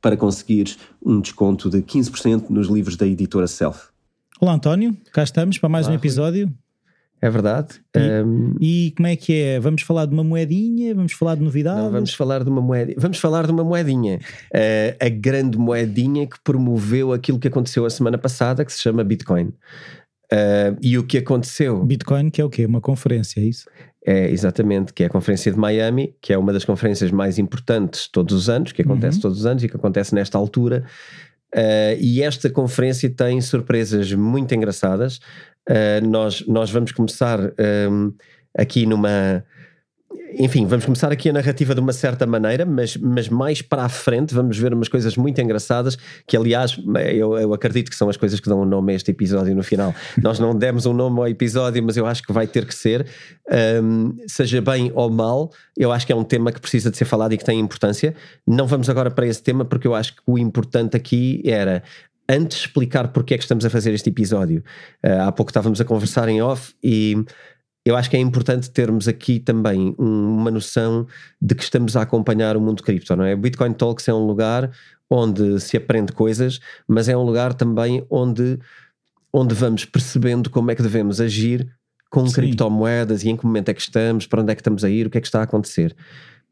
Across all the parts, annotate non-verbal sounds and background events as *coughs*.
para conseguires um desconto de 15% nos livros da editora Self. Olá António, cá estamos para mais Olá, um episódio. É verdade. E, Um, e como é que é? Vamos falar de uma moedinha? Vamos falar de novidades? não, vamos falar de uma moeda. Vamos falar de uma moedinha. Eh, a grande moedinha que promoveu aquilo que aconteceu a semana passada, que se chama Bitcoin. Eh, e o que aconteceu? Bitcoin, que é o quê? Uma conferência, é isso? É, exatamente, que é a Conferência de Miami, que é uma das conferências mais importantes todos os anos, que acontece Uhum. todos os anos e que acontece nesta altura. Uh, e esta conferência tem surpresas muito engraçadas. Uh, nós, nós vamos começar um, aqui numa. Enfim, vamos começar aqui a narrativa de uma certa maneira, mas, mas mais para a frente vamos ver umas coisas muito engraçadas que, aliás, eu, eu acredito que são as coisas que dão um nome a este episódio no final. Nós não demos um nome ao episódio, mas eu acho que vai ter que ser. Um, seja bem ou mal, eu acho que é um tema que precisa de ser falado e que tem importância. Não vamos agora para esse tema, porque eu acho que o importante aqui era antes explicar porque é que estamos a fazer este episódio. Uh, há pouco estávamos a conversar em off e eu acho que é importante termos aqui também um- uma noção de que estamos a acompanhar o mundo cripto, não é? O Bitcoin Talks é um lugar onde se aprende coisas, mas é um lugar também onde, onde vamos percebendo como é que devemos agir com Sim. criptomoedas e em que momento é que estamos, para onde é que estamos a ir, o que é que está a acontecer.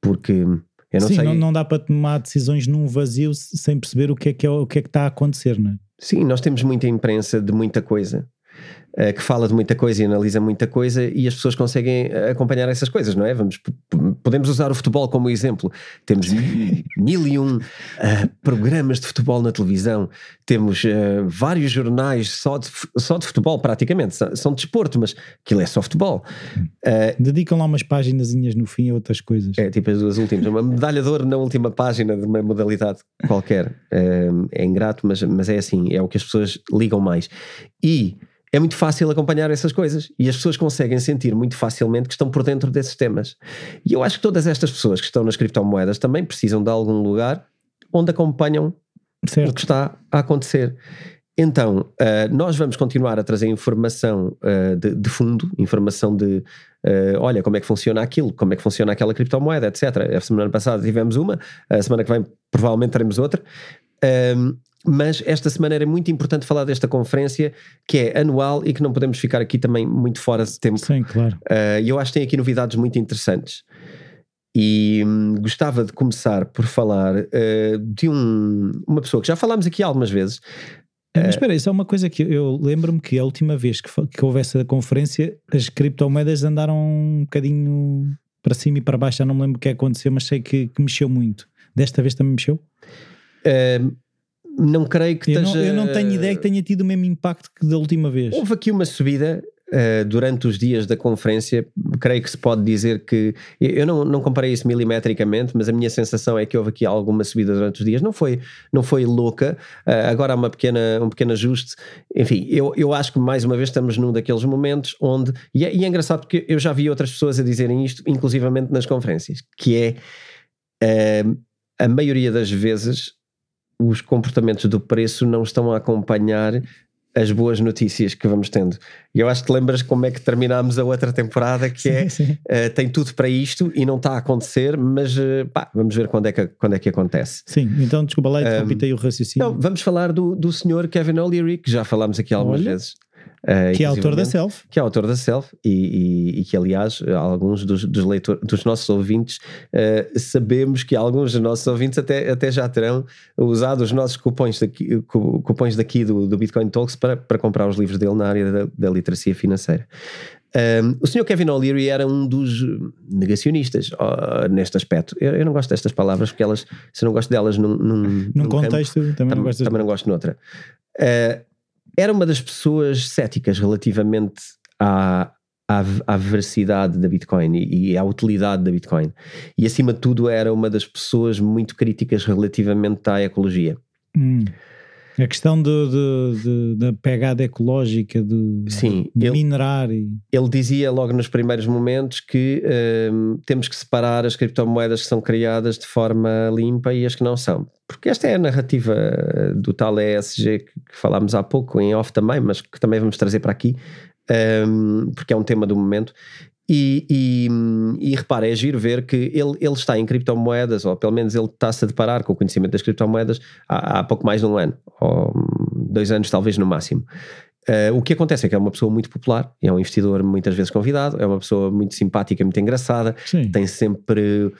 Porque eu não Sim, sei. não, não dá para tomar decisões num vazio sem perceber o que é que, é, o que, é que está a acontecer, não é? Sim, nós temos muita imprensa de muita coisa. Eh, que fala de muita coisa e analisa muita coisa e as pessoas conseguem eh, acompanhar essas coisas, não é? Vamos, podemos usar o futebol como exemplo. Temos mil e um eh, programas de futebol na televisão, temos vários jornais só de, só de futebol, praticamente. São, são de desporto, mas aquilo é só futebol. Dedicam lá umas páginazinhas no fim a outras coisas. é tipo as duas últimas. Uma medalha de ouro na última página de uma modalidade qualquer. É, é ingrato, mas, mas é assim, é o que as pessoas ligam mais. E é muito fácil acompanhar essas coisas. E as pessoas conseguem sentir muito facilmente que estão por dentro desses temas. E eu acho que todas estas pessoas que estão nas criptomoedas também precisam de algum lugar onde acompanham o certo? que está a acontecer. Então, uh, nós vamos continuar a trazer informação uh, de, de fundo, informação de uh, olha como é que funciona aquilo, como é que funciona aquela criptomoeda, etc. A semana passada tivemos uma, a semana que vem provavelmente teremos outra. Um, mas esta semana era muito importante falar desta conferência que é anual e que não podemos ficar aqui também muito fora de tempo Sim, claro. Uh, E eu acho que tem aqui novidades muito interessantes. E hum, gostava de começar por falar uh, de um- uma pessoa que já falámos aqui algumas vezes. Mas espera, isso é uma coisa que eu lembro-me que a última vez que, que houve essa conferência, as criptomoedas andaram um bocadinho para cima e para baixo. Já não me lembro o que aconteceu, mas sei que, que mexeu muito. Desta vez também mexeu? Uh, não creio que Eu não, esteja. eu não tenho ideia que tenha tido o mesmo impacto que da última vez. Houve aqui uma subida uh, durante os dias da conferência. Creio que se pode dizer que. Eu não, não comparei isso milimetricamente, mas a minha sensação é que houve aqui alguma subida durante os dias. Não foi, não foi louca. Uh, agora há uma pequena, um pequeno ajuste. Enfim, eu, eu acho que mais uma vez estamos num daqueles momentos onde. E é, e é engraçado porque eu já vi outras pessoas a dizerem isto, inclusivamente nas conferências, que é. uh, a maioria das vezes os comportamentos do preço não estão a acompanhar as boas notícias que vamos tendo. E eu acho que lembras como é que terminámos a outra temporada, que é, sim, sim. Uh, tem tudo para isto e não está a acontecer, mas uh, pá, vamos ver quando é, que, quando é que acontece. Sim, então desculpa lá, interrompi um, o raciocínio. Não, vamos falar do, do senhor Kevin O'Leary, que já falámos aqui algumas Olha. vezes. Uh, que é autor da Self. Que é autor da Self e, e, e que, aliás, alguns dos, dos, leitor, dos nossos ouvintes uh, sabemos que alguns dos nossos ouvintes até, até já terão usado os nossos cupons daqui, cupons daqui do, do Bitcoin Talks para, para comprar os livros dele na área da, da literacia financeira. Um, o Sr. Kevin O'Leary era um dos negacionistas uh, neste aspecto. Eu, eu, não gosto destas palavras porque elas, se não gosto delas num, num, num, num contexto, campo, também, não gosto, também não gosto noutra. Uh, era uma das pessoas céticas relativamente à, à, à veracidade da Bitcoin e, e, à utilidade da Bitcoin. E acima de tudo era uma das pessoas muito críticas relativamente à ecologia. Hum. A questão da pegada ecológica, de, Sim, de ele, minerar. E... Ele dizia logo nos primeiros momentos que um, temos que separar as criptomoedas que são criadas de forma limpa e as que não são. Porque esta é a narrativa do tal ESG que, que falámos há pouco, em off também, mas que também vamos trazer para aqui, um, porque é um tema do momento. E, e, e repara, é giro ver que ele, ele está em criptomoedas, ou pelo menos ele está-se a deparar com o conhecimento das criptomoedas há, há pouco mais de um ano, ou dois anos talvez no máximo. Uh, o que acontece é que é uma pessoa muito popular, é um investidor muitas vezes convidado, é uma pessoa muito simpática, muito engraçada, Sim. tem sempre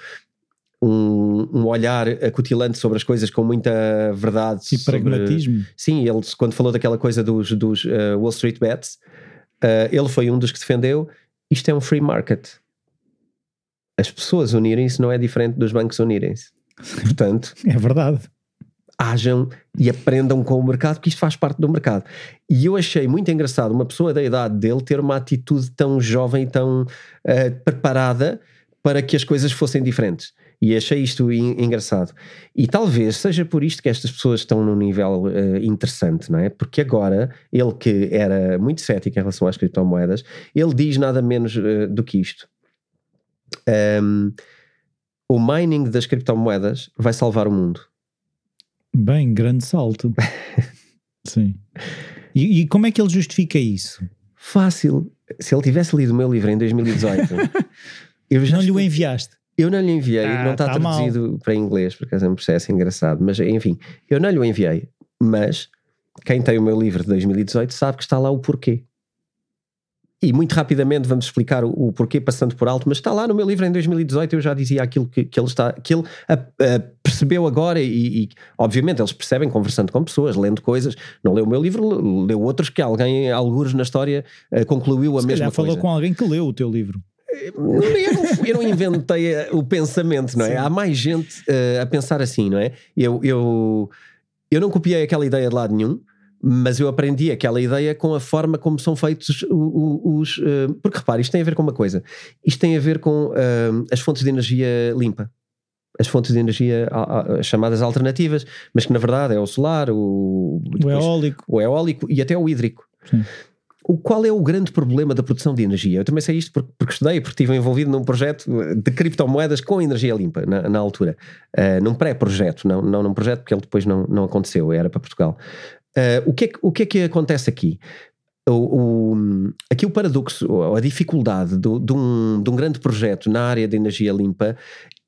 um, um, olhar acutilante sobre as coisas com muita verdade. E sobre... pragmatismo. Sim, ele quando falou daquela coisa dos, dos uh, Wall Street Bets, uh, ele foi um dos que defendeu isto é um free market. As pessoas unirem-se não é diferente dos bancos unirem-se. Portanto, é verdade. Hajam e aprendam com o mercado, porque isto faz parte do mercado. E eu achei muito engraçado uma pessoa da idade dele ter uma atitude tão jovem tão uh, preparada para que as coisas fossem diferentes. E achei isto engraçado. E talvez seja por isto que estas pessoas estão num nível uh, interessante, não é? Porque agora, ele que era muito cético em relação às criptomoedas, ele diz nada menos uh, do que isto. Um, o mining das criptomoedas vai salvar o mundo. Bem, grande salto. *laughs* Sim. E, e, como é que ele justifica isso? Fácil. Se ele tivesse lido o meu livro em 2018, *laughs* eu já não lhe o enviaste. Eu não lhe enviei, ah, não está tá traduzido mal. para inglês, porque é um processo engraçado, mas enfim, eu não lhe o enviei, mas quem tem o meu livro de 2018 sabe que está lá o porquê. E muito rapidamente vamos explicar o, o, porquê passando por alto, mas está lá no meu livro em 2018, eu já dizia aquilo que, que ele está, que ele a, a, percebeu agora e, e, obviamente eles percebem conversando com pessoas, lendo coisas, não leu o meu livro, leu outros que alguém, alguns na história, uh, concluiu a Se mesma coisa. falou com alguém que leu o teu livro. Eu não, *laughs* eu não inventei eh, o pensamento, não é? Sim. Há mais gente uh, a pensar assim, não é? Eu, eu, eu não copiei aquela ideia de lado nenhum, mas eu aprendi aquela ideia com a forma como são feitos os. os uh, porque repare, isto tem a ver com uma coisa: isto tem a ver com uh, as fontes de energia limpa. As fontes de energia chamadas alternativas, mas que na verdade é o solar, o, o eólico. o eólico e até o hídrico. Sim o qual é o grande problema da produção de energia? Eu também sei isto porque, porque estudei, porque estive envolvido num projeto de criptomoedas com energia limpa na, na altura, uh, num pré-projeto, não, não num projeto porque ele depois não, não aconteceu, era para Portugal. Uh, o, que é, o que é que acontece aqui? O, o, aqui o paradoxo, a dificuldade do, de, um, de um grande projeto na área de energia limpa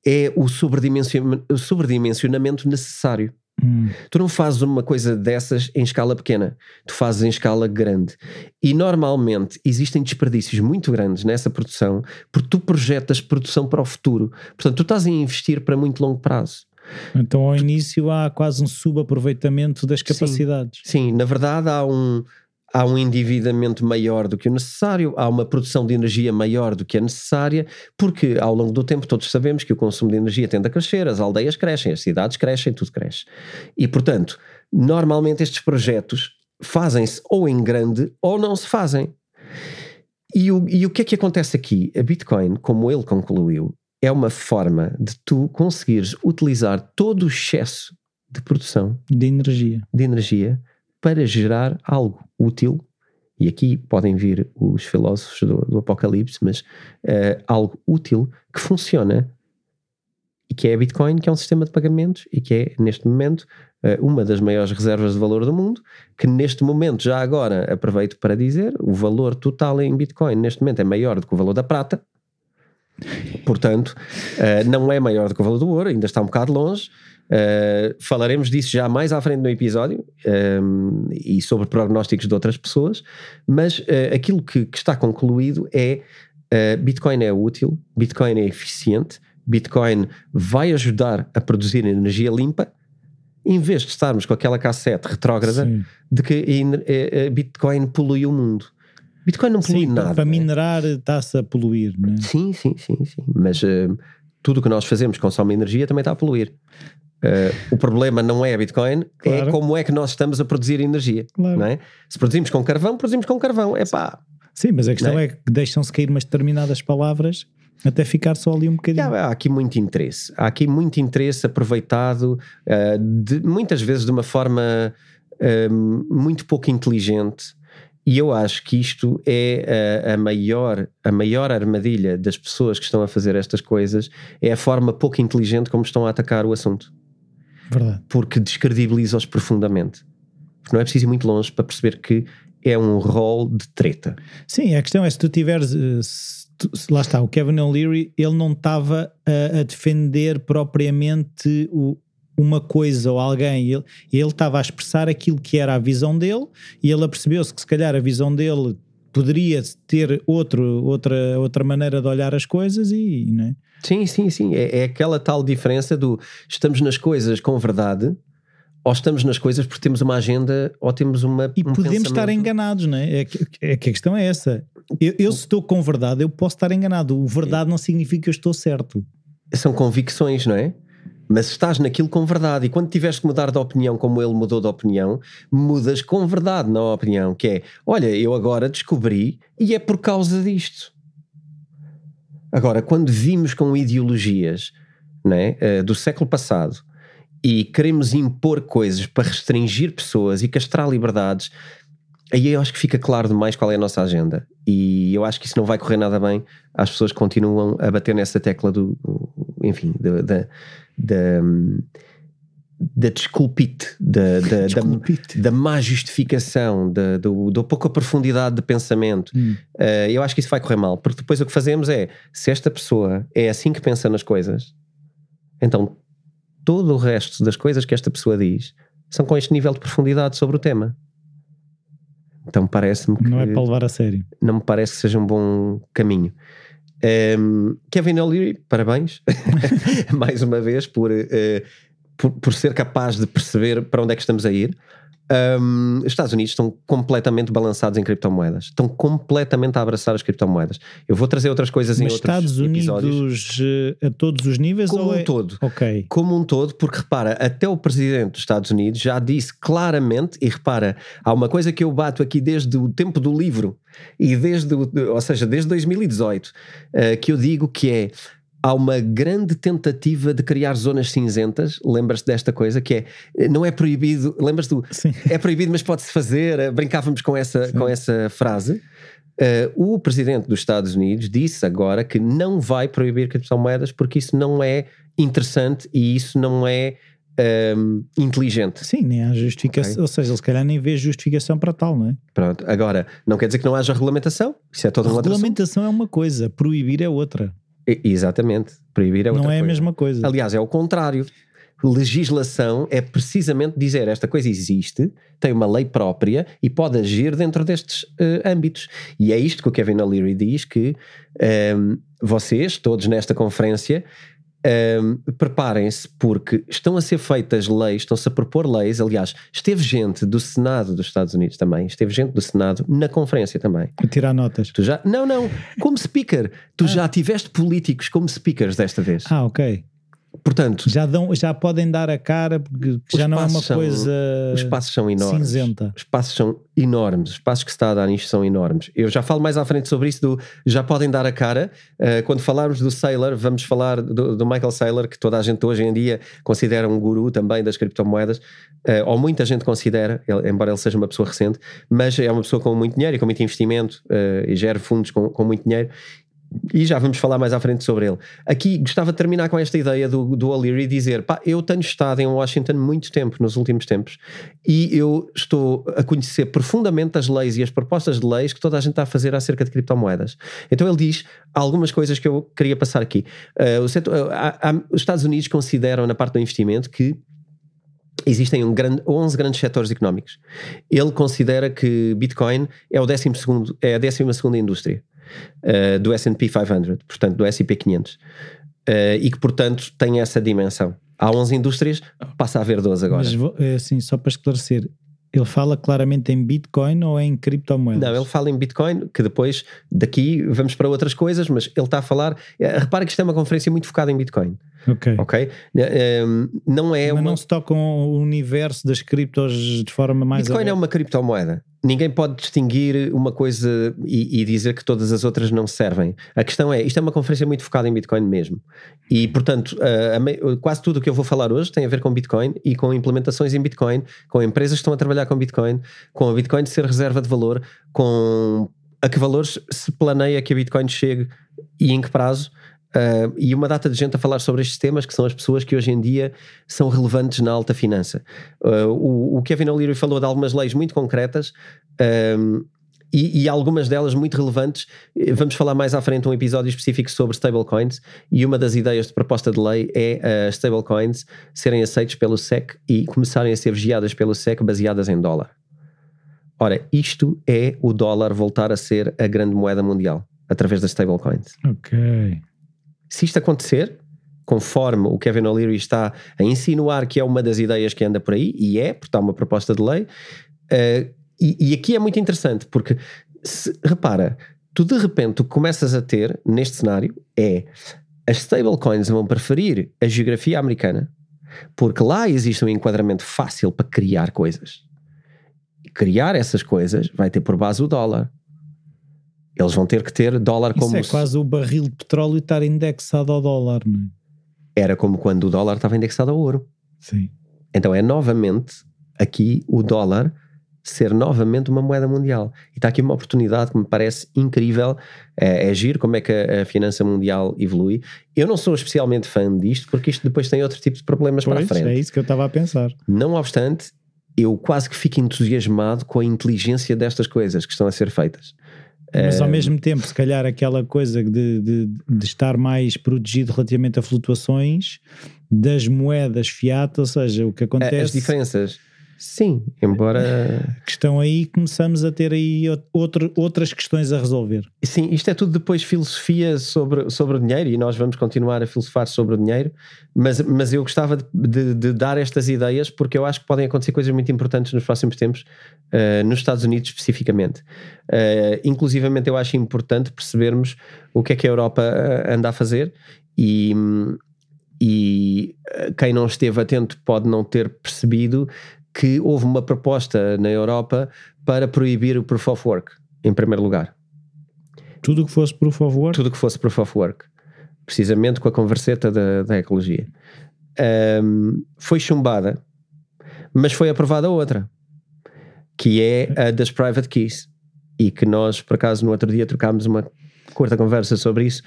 é o sobredimensionamento necessário. Hum. Tu não fazes uma coisa dessas em escala pequena, tu fazes em escala grande. E normalmente existem desperdícios muito grandes nessa produção porque tu projetas produção para o futuro. Portanto, tu estás a investir para muito longo prazo. Então, ao início, há quase um subaproveitamento das capacidades. Sim, sim na verdade, há um, há um endividamento maior do que o necessário, há uma produção de energia maior do que a necessária, porque ao longo do tempo todos sabemos que o consumo de energia tende a crescer, as aldeias crescem, as cidades crescem, tudo cresce. E portanto, normalmente estes projetos fazem-se ou em grande ou não se fazem. E o, e o que é que acontece aqui? A Bitcoin, como ele concluiu, é uma forma de tu conseguires utilizar todo o excesso de produção de energia, de energia para gerar algo útil, e aqui podem vir os filósofos do, do Apocalipse, mas uh, algo útil que funciona e que é a Bitcoin, que é um sistema de pagamentos e que é, neste momento, eh, uma das maiores reservas de valor do mundo, que neste momento, já agora aproveito para dizer, o valor total em Bitcoin neste momento é maior do que o valor da prata, portanto, eh, não é maior do que o valor do ouro, ainda está um bocado longe. Uh, falaremos disso já mais à frente no episódio um, e sobre prognósticos de outras pessoas, mas uh, aquilo que, que, está concluído é uh, Bitcoin é útil, Bitcoin é eficiente, Bitcoin vai ajudar a produzir energia limpa, em vez de estarmos com aquela cassete retrógrada Sim. de que Bitcoin polui o mundo. Bitcoin não polui sim, nada. Para minerar está-se a poluir, não é? Sim, sim, sim, sim. Mas tudo o que nós fazemos consome energia também está a poluir. Uh, o problema não é a Bitcoin, é claro. é como é que nós estamos a produzir energia. Claro. Não é? Se produzimos com carvão, produzimos com carvão. É pá. Sim, mas a questão é? é? que deixam-se cair umas determinadas palavras até ficar só ali um bocadinho. Há, há aqui muito interesse. Há aqui muito interesse aproveitado, uh, de, muitas vezes de uma forma uh, muito pouco inteligente. E eu acho que isto é a, a, maior, a maior armadilha das pessoas que estão a fazer estas coisas, é a forma pouco inteligente como estão a atacar o assunto. Verdade. Porque descredibiliza-os profundamente. Porque não é preciso ir muito longe para perceber que é um rol de treta. Sim, a questão é se tu tiveres. Eh, se tu, se, lá está, o Kevin O'Leary, ele não estava a, a, defender propriamente o, uma coisa ou alguém, ele, ele estava a expressar aquilo que era a visão dele e ele apercebeu-se que se calhar a visão dele poderia ter outro, outra, outra maneira de olhar as coisas e. Não é? Sim, sim, sim. É, é aquela tal diferença do estamos nas coisas com verdade ou estamos nas coisas porque temos uma agenda ou temos uma. E um podemos pensamento. estar enganados, não é? É que, é que a questão é essa. Eu, eu se estou com verdade, eu posso estar enganado. O verdade não significa que eu estou certo. São convicções, não é? Mas estás naquilo com verdade. E quando tiveres que mudar de opinião, como ele mudou de opinião, mudas com verdade na opinião. Que é: olha, eu agora descobri e é por causa disto. Agora, quando vimos com ideologias né, do século passado e queremos impor coisas para restringir pessoas e castrar liberdades, aí eu acho que fica claro demais qual é a nossa agenda. E eu acho que isso não vai correr nada bem. As pessoas continuam a bater nessa tecla do, enfim, da, da, da da desculpite, da, da, da, da, má justificação, da, do, da pouca profundidade de pensamento, hum. uh, eu acho que isso vai correr mal, porque depois o que fazemos é, se esta pessoa é assim que pensa nas coisas, então todo o resto das coisas que esta pessoa diz são com este nível de profundidade sobre o tema. Então parece-me que. Não é para levar a sério. Não me parece que seja um bom caminho. Um, Kevin O'Leary, parabéns *laughs* *laughs* mais uma vez por uh, por, por, ser capaz de perceber para onde é que estamos a ir. Um, os Estados Unidos estão completamente balançados em criptomoedas, estão completamente a abraçar as criptomoedas. Eu vou trazer outras coisas Mas em outros Estados episódios. Unidos eh, a todos os níveis? Como um é... todo. Ok. Como um todo, porque repara, até o presidente dos Estados Unidos já disse claramente, e repara, há uma coisa que eu bato aqui desde o tempo do livro, e desde, ou seja, desde 2018, uh, eh, que eu digo que é há uma grande tentativa de criar zonas cinzentas. Lembras-te desta coisa que é não é proibido, lembras-te do Sim. é proibido, mas pode-se fazer. Brincávamos com essa, com essa frase. Uh, o presidente dos Estados Unidos disse agora que não vai proibir criptomoedas porque isso não é interessante e isso não é um, ehm, inteligente. Sim, nem há justificação, okay. ou seja, ele se calhar nem vê justificação para tal, não é? Pronto, agora, não quer dizer que não haja regulamentação, isso é todo um outro Regulamentação é uma coisa, proibir é outra. Exatamente. Proibir é outra Não é coisa. a mesma coisa. Aliás, é o contrário. Legislação é precisamente dizer esta coisa existe, tem uma lei própria e pode agir dentro destes uh, âmbitos. E é isto que o Kevin O'Leary diz: que um, ehm, vocês, todos nesta conferência, um, preparem-se porque estão a ser feitas leis, estão-se a propor leis. Aliás, esteve gente do Senado dos Estados Unidos também, esteve gente do Senado na conferência também. A tirar notas. Tu já, não, não, como speaker. Tu ah. já tiveste políticos como speakers desta vez. Ah, ok. Portanto, já, dão, já podem dar a cara porque já não é uma são, coisa os passos são enormes, cinzenta. Os passos são enormes, os passos que se está a dar nisto são enormes. Eu já falo mais à frente sobre isso do já podem dar a cara. Uh, quando falarmos do Saylor, vamos falar do, do, Michael Saylor, que toda a gente hoje em dia considera um guru também das criptomoedas, uh, ou muita gente considera, ele, embora ele seja uma pessoa recente, mas é uma pessoa com muito dinheiro e com muito investimento uh, e gera fundos com, com muito dinheiro e já vamos falar mais à frente sobre ele. Aqui gostava de terminar com esta ideia do, do O'Leary dizer: pá, eu tenho estado em Washington muito tempo nos últimos tempos e eu estou a conhecer profundamente as leis e as propostas de leis que toda a gente está a fazer acerca de criptomoedas. Então ele diz algumas coisas que eu queria passar aqui. Uh, setor, uh, há, há, os Estados Unidos consideram, na parte do investimento, que existem um grande, 11 grandes setores económicos. Ele considera que Bitcoin é, o 12 é a 12 indústria uh, do S&P 500, portanto do S&P 500, uh, e que portanto tem essa dimensão. Há 11 indústrias, passa a haver 12 agora. Mas é assim, só para esclarecer, ele fala claramente em Bitcoin ou em criptomoedas? Não, ele fala em Bitcoin, que depois daqui vamos para outras coisas, mas ele está a falar. Eh, repara que isto é uma conferência muito focada em Bitcoin. Ok. Ok? Um, não é Mas uma... não se toca o universo das criptos de forma mais. Bitcoin aberta. é uma criptomoeda. Ninguém pode distinguir uma coisa e, e, dizer que todas as outras não servem. A questão é, isto é uma conferência muito focada em Bitcoin mesmo. E, portanto, a, a, quase tudo o que eu vou falar hoje tem a ver com Bitcoin e com implementações em Bitcoin, com empresas que estão a trabalhar com Bitcoin, com a Bitcoin ser reserva de valor, com a que valores se planeia que a Bitcoin chegue e em que prazo. Uh, e uma data de gente a falar sobre estes temas, que são as pessoas que hoje em dia são relevantes na alta finança. Uh, o, o, Kevin O'Leary falou de algumas leis muito concretas um, e, e, algumas delas muito relevantes. Vamos falar mais à frente um episódio específico sobre stablecoins e uma das ideias de proposta de lei é uh, stablecoins serem aceitos pelo SEC e começarem a ser vigiadas pelo SEC baseadas em dólar. Ora, isto é o dólar voltar a ser a grande moeda mundial através das stablecoins. Ok. Se isto acontecer, conforme o Kevin O'Leary está a insinuar que é uma das ideias que anda por aí, e é, porque está uma proposta de lei, uh, e, e, aqui é muito interessante, porque se, repara, tu de repente que começas a ter neste cenário é as stablecoins vão preferir a geografia americana, porque lá existe um enquadramento fácil para criar coisas. Criar essas coisas vai ter por base o dólar. Eles vão ter que ter dólar Isso como. é quase o barril de petróleo estar indexado ao dólar, não é? Era como quando o dólar estava indexado ao ouro. Sim. Então é novamente aqui o dólar ser novamente uma moeda mundial. E está aqui uma oportunidade que me parece incrível. É, é giro como é que a, a, finança mundial evolui. Eu não sou especialmente fã disto, porque isto depois tem outro tipo de problemas pois, para a frente. É isso que eu estava a pensar. Não obstante, eu quase que fico entusiasmado com a inteligência destas coisas que estão a ser feitas. Mas ao mesmo tempo, se calhar aquela coisa de, de, de, estar mais protegido relativamente a flutuações das moedas fiat, ou seja, o que acontece. As diferenças. Sim, embora. Que estão aí, começamos a ter aí outro, outras questões a resolver. Sim, isto é tudo depois filosofia sobre, sobre o dinheiro e nós vamos continuar a filosofar sobre o dinheiro, mas, mas eu gostava de, de, de dar estas ideias porque eu acho que podem acontecer coisas muito importantes nos próximos tempos, uh, nos Estados Unidos especificamente. Uh, inclusivamente, eu acho importante percebermos o que é que a Europa uh, anda a fazer e. E quem não esteve atento pode não ter percebido que houve uma proposta na Europa para proibir o proof of work, em primeiro lugar. Tudo que fosse proof of work? Tudo que fosse proof of work. Precisamente com a converseta da, da ecologia. Um, foi chumbada, mas foi aprovada outra, que é a das private keys. E que nós, por acaso, no outro dia trocámos uma curta conversa sobre isso.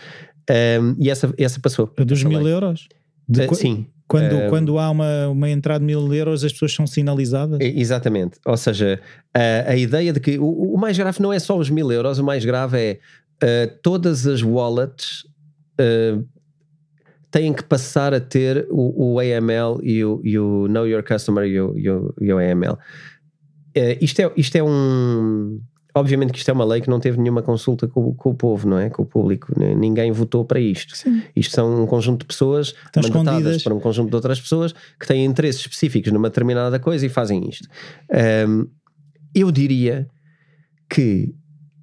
Um, e essa, essa passou. A dos mil euros? Uh, sim, quando, uh, quando há uma, uma entrada de mil euros, as pessoas são sinalizadas? Exatamente. Ou seja, a, a ideia de que o, o, mais grave não é só os mil euros, o mais grave é uh, todas as wallets uh, têm que passar a ter o, o AML e o, e o, Know Your Customer e o, e o, e o AML. isto, é, isto é um obviamente que isto é uma lei que não teve nenhuma consulta com, com o povo, não é? Com o público. Ninguém votou para isto. Sim. Isto são um conjunto de pessoas Estão mandatadas escondidas. para um conjunto de outras pessoas que têm interesses específicos numa determinada coisa e fazem isto. Um, eu diria que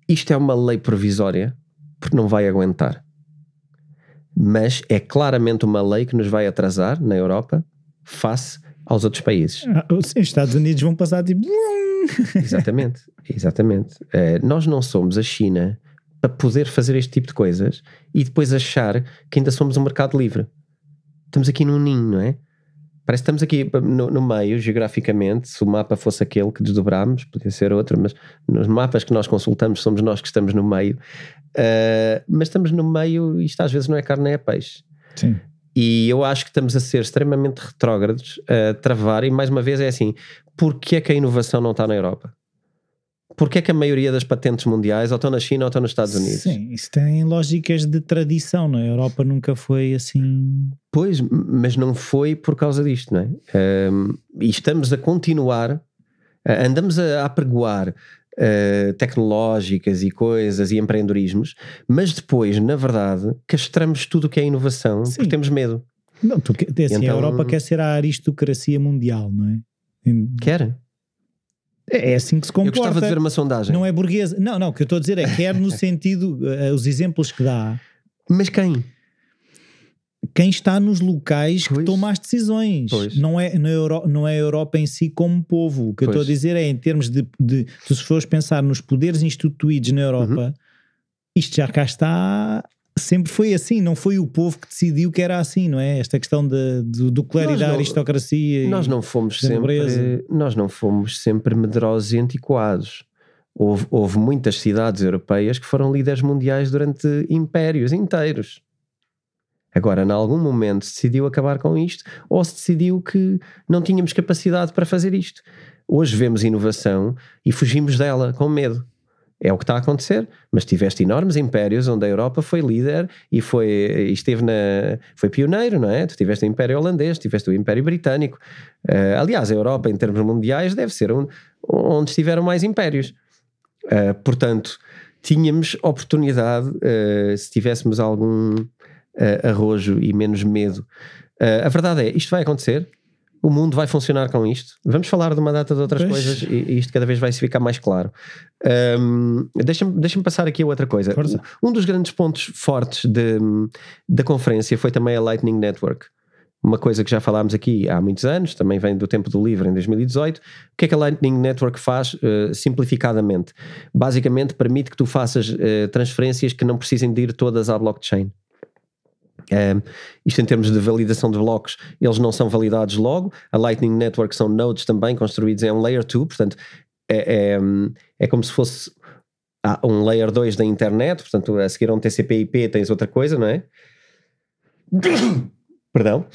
isto é uma lei provisória porque não vai aguentar. Mas é claramente uma lei que nos vai atrasar na Europa face aos outros países. Ah, os Estados Unidos vão passar tipo. *laughs* exatamente, exatamente. Uh, nós não somos a China para poder fazer este tipo de coisas e depois achar que ainda somos um mercado livre. Estamos aqui num ninho, não é? Parece que estamos aqui no, no, meio, geograficamente. Se o mapa fosse aquele que desdobramos, podia ser outro, mas nos mapas que nós consultamos somos nós que estamos no meio. Uh, mas estamos no meio e isto às vezes não é carne nem é peixe. Sim. E eu acho que estamos a ser extremamente retrógrados, a travar, e mais uma vez é assim: porquê é que a inovação não está na Europa? Porquê é que a maioria das patentes mundiais ou estão na China ou estão nos Estados Unidos? Sim, isso tem lógicas de tradição, não é? A Europa nunca foi assim. Pois, mas não foi por causa disto, não é? Um, e estamos a continuar, andamos a apregoar uh, tecnológicas e coisas e empreendedorismos, mas depois, na verdade, castramos tudo o que é inovação Sim. porque temos medo. Não, tu, assim, então, a Europa quer ser a aristocracia mundial, não é? Quer? É, é assim que se comporta. Eu gostava de ver uma sondagem. Não é burguesa. Não, não, o que eu estou a dizer é quer no *laughs* sentido, uh, os exemplos que dá. Mas quem? Quem está nos locais pois. que toma as decisões. Pois. Não, é, não, é Euro, não é a Europa em si como povo. O que pois. eu estou a dizer é, em termos de, de. Se fores pensar nos poderes instituídos na Europa, uhum. isto já cá está sempre foi assim, não foi o povo que decidiu que era assim, não é? Esta questão de, de, do clero e da aristocracia. Nós não fomos sempre, nós não fomos sempre medrosos e antiquados. Houve, houve muitas cidades europeias que foram líderes mundiais durante impérios inteiros. Agora, em algum momento se decidiu acabar com isto ou se decidiu que não tínhamos capacidade para fazer isto. Hoje vemos inovação e fugimos dela com medo. É o que está a acontecer, mas tiveste enormes impérios onde a Europa foi líder e foi e esteve na foi pioneiro, não é? Tu tiveste o Império Holandês, tiveste o Império Britânico. Uh, aliás, a Europa em termos mundiais deve ser um, onde estiveram mais impérios. Uh, portanto, tínhamos oportunidade uh, se tivéssemos algum arrojo e menos medo. a verdade é, isto vai acontecer o mundo vai funcionar com isto. Vamos falar de uma data de outras pois. coisas e, isto cada vez vai se ficar mais claro. Um, Deixa-me deixa passar aqui outra coisa. Força. Um dos grandes pontos fortes de, da conferência foi também a Lightning Network. Uma coisa que já falámos aqui há muitos anos, também vem do tempo do livro, em 2018. O que é que a Lightning Network faz uh, simplificadamente? Basicamente permite que tu faças uh, transferências que não precisem de ir todas à blockchain. Um, isto em termos de validação de blocos, eles não são validados logo. A Lightning Network são nodes também construídos em um layer 2, portanto é, é, é como se fosse ah, um layer 2 da internet, portanto a seguir a um TCP/IP tens outra coisa, não é? *coughs* Perdão,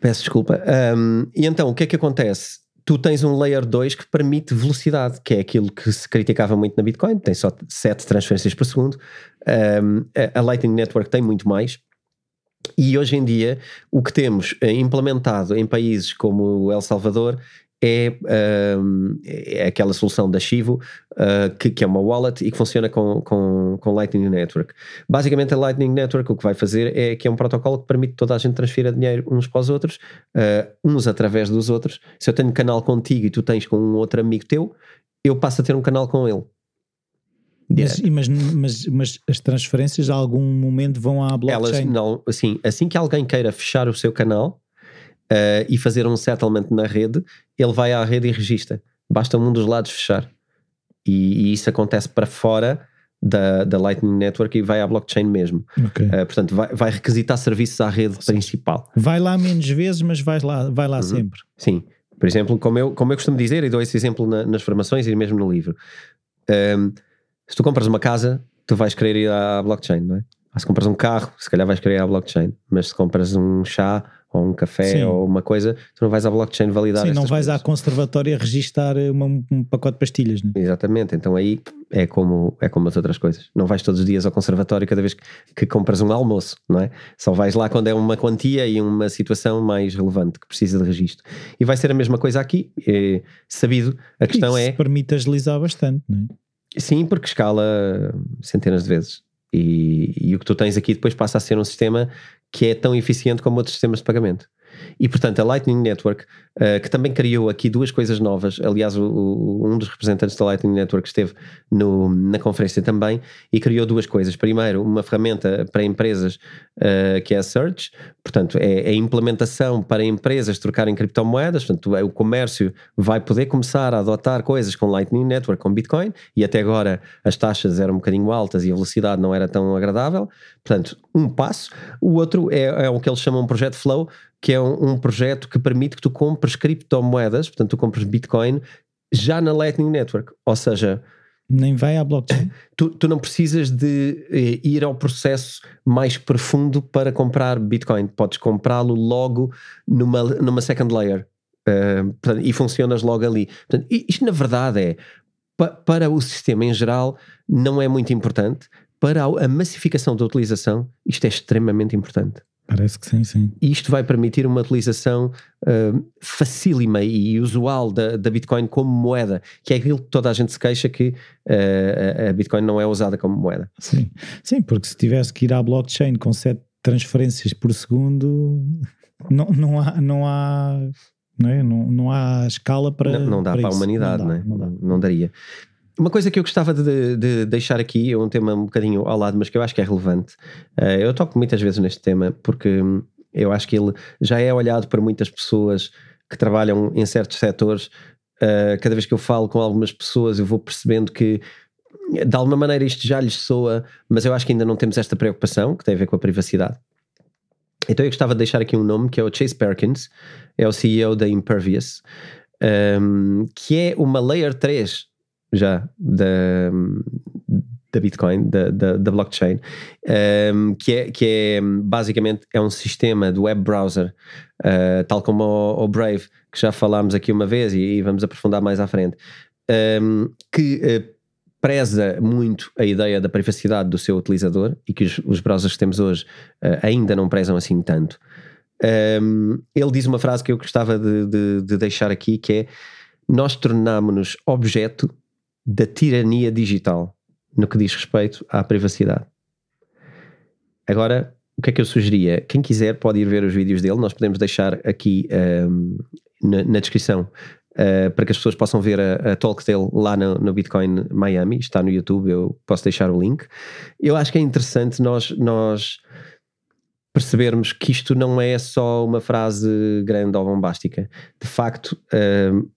peço desculpa. Um, e então o que é que acontece? Tu tens um layer 2 que permite velocidade, que é aquilo que se criticava muito na Bitcoin, tem só 7 transferências por segundo. Um, a Lightning Network tem muito mais e hoje em dia, o que temos eh, implementado em países como El Salvador é, um, é aquela solução da Chivo, uh, que, que, é uma wallet e que funciona com, com, com Lightning Network. Basicamente, a Lightning Network o que vai fazer é que é um protocolo que permite toda a gente transferir dinheiro uns para os outros, uh, uns através dos outros. Se eu tenho um canal contigo e tu tens com um outro amigo teu, eu passo a ter um canal com ele. Mas, mas, mas, mas, as transferências a algum momento vão à blockchain? Elas não, assim, assim que alguém queira fechar o seu canal uh, e fazer um settlement na rede, ele vai à rede e registra. Basta um dos lados fechar. E, e isso acontece para fora da, da Lightning Network e vai à blockchain mesmo. Okay. Uh, portanto, vai, vai, requisitar serviços à rede Sim. principal. Vai lá menos vezes, mas vai lá, vai lá uhum. sempre. Sim. Por exemplo, como eu, como eu costumo dizer, e dou esse exemplo na, nas formações e mesmo no livro. Um, ehm, se tu compras uma casa, tu vais querer ir à blockchain, não é? se compras um carro, se calhar vais querer ir à blockchain, mas se compras um chá ou um café Sim. ou uma coisa, tu não vais à blockchain validar Sim, não vais coisas. à conservatória registar uma, um pacote de pastilhas, não é? Exatamente, então aí é como, é como as outras coisas. Não vais todos os dias ao conservatório cada vez que, que compras um almoço, não é? Só vais lá quando é uma quantia e uma situação mais relevante que precisa de registro. E vai ser a mesma coisa aqui, é, sabido. A questão Isso é. permite agilizar bastante, não é? Sim, porque escala centenas de vezes. E, e, o que tu tens aqui depois passa a ser um sistema que é tão eficiente como outros sistemas de pagamento. E portanto, a Lightning Network, uh, que também criou aqui duas coisas novas, aliás, o, o, um dos representantes da Lightning Network esteve no, na conferência também e criou duas coisas. Primeiro, uma ferramenta para empresas uh, que é a Search, portanto, é, é a implementação para empresas trocarem criptomoedas, portanto, é, o comércio vai poder começar a adotar coisas com Lightning Network, com Bitcoin, e até agora as taxas eram um bocadinho altas e a velocidade não era tão agradável. Portanto, um passo. O outro é, é o que eles chamam de projeto Flow, que é um, um projeto que permite que tu compres criptomoedas, portanto, tu compres Bitcoin já na Lightning Network. Ou seja, Nem vai à blockchain. *laughs* tu, tu não precisas de eh, ir ao processo mais profundo para comprar Bitcoin. Podes comprá-lo logo numa, numa second layer. Eh, portanto, e funcionas logo ali. Portanto, isto, na verdade, é pa- para o sistema em geral, não é muito importante. Para a massificação da utilização, isto é extremamente importante. Parece que sim, sim. E isto vai permitir uma utilização uh, facílima e usual da, da Bitcoin como moeda, que é aquilo que toda a gente se queixa que uh, a- a Bitcoin não é usada como moeda. Sim, sim porque se tivesse que ir à blockchain com sete transferências por segundo, não, não há, não há, não, é? não, não há escala para. não, não dá para, a isso. humanidade, não dá, não dá. não daria. Uma coisa que eu gostava de, de deixar aqui é um tema um bocadinho ao lado, mas que eu acho que é relevante. Uh, eu toco muitas vezes neste tema porque eu acho que ele já é olhado por muitas pessoas que trabalham em certos setores. Uh, cada vez que eu falo com algumas pessoas, eu vou percebendo que de alguma maneira isto já lhes soa, mas eu acho que ainda não temos esta preocupação que tem a ver com a privacidade. Então eu gostava de deixar aqui um nome que é o Chase Perkins, é o CEO da Impervious, um, que é uma Layer 3 já da, da Bitcoin, da, da, da blockchain, um, que, é, que é basicamente é um sistema de web browser, uh, tal como o, o, Brave, que já falámos aqui uma vez e, e vamos aprofundar mais à frente, um, que uh, preza muito a ideia da privacidade do seu utilizador e que os, os browsers que temos hoje uh, ainda não prezam assim tanto. Um, ele diz uma frase que eu gostava de, de, de deixar aqui que é nós tornámonos objeto da tirania digital no que diz respeito à privacidade. Agora, o que é que eu sugeria? Quem quiser pode ir ver os vídeos dele, nós podemos deixar aqui um, na, na, descrição uh, para que as pessoas possam ver a, a talk dele lá no, no, Bitcoin Miami, está no YouTube, eu posso deixar o link. Eu acho que é interessante nós, nós percebermos que isto não é só uma frase grande ou bombástica. De facto, um,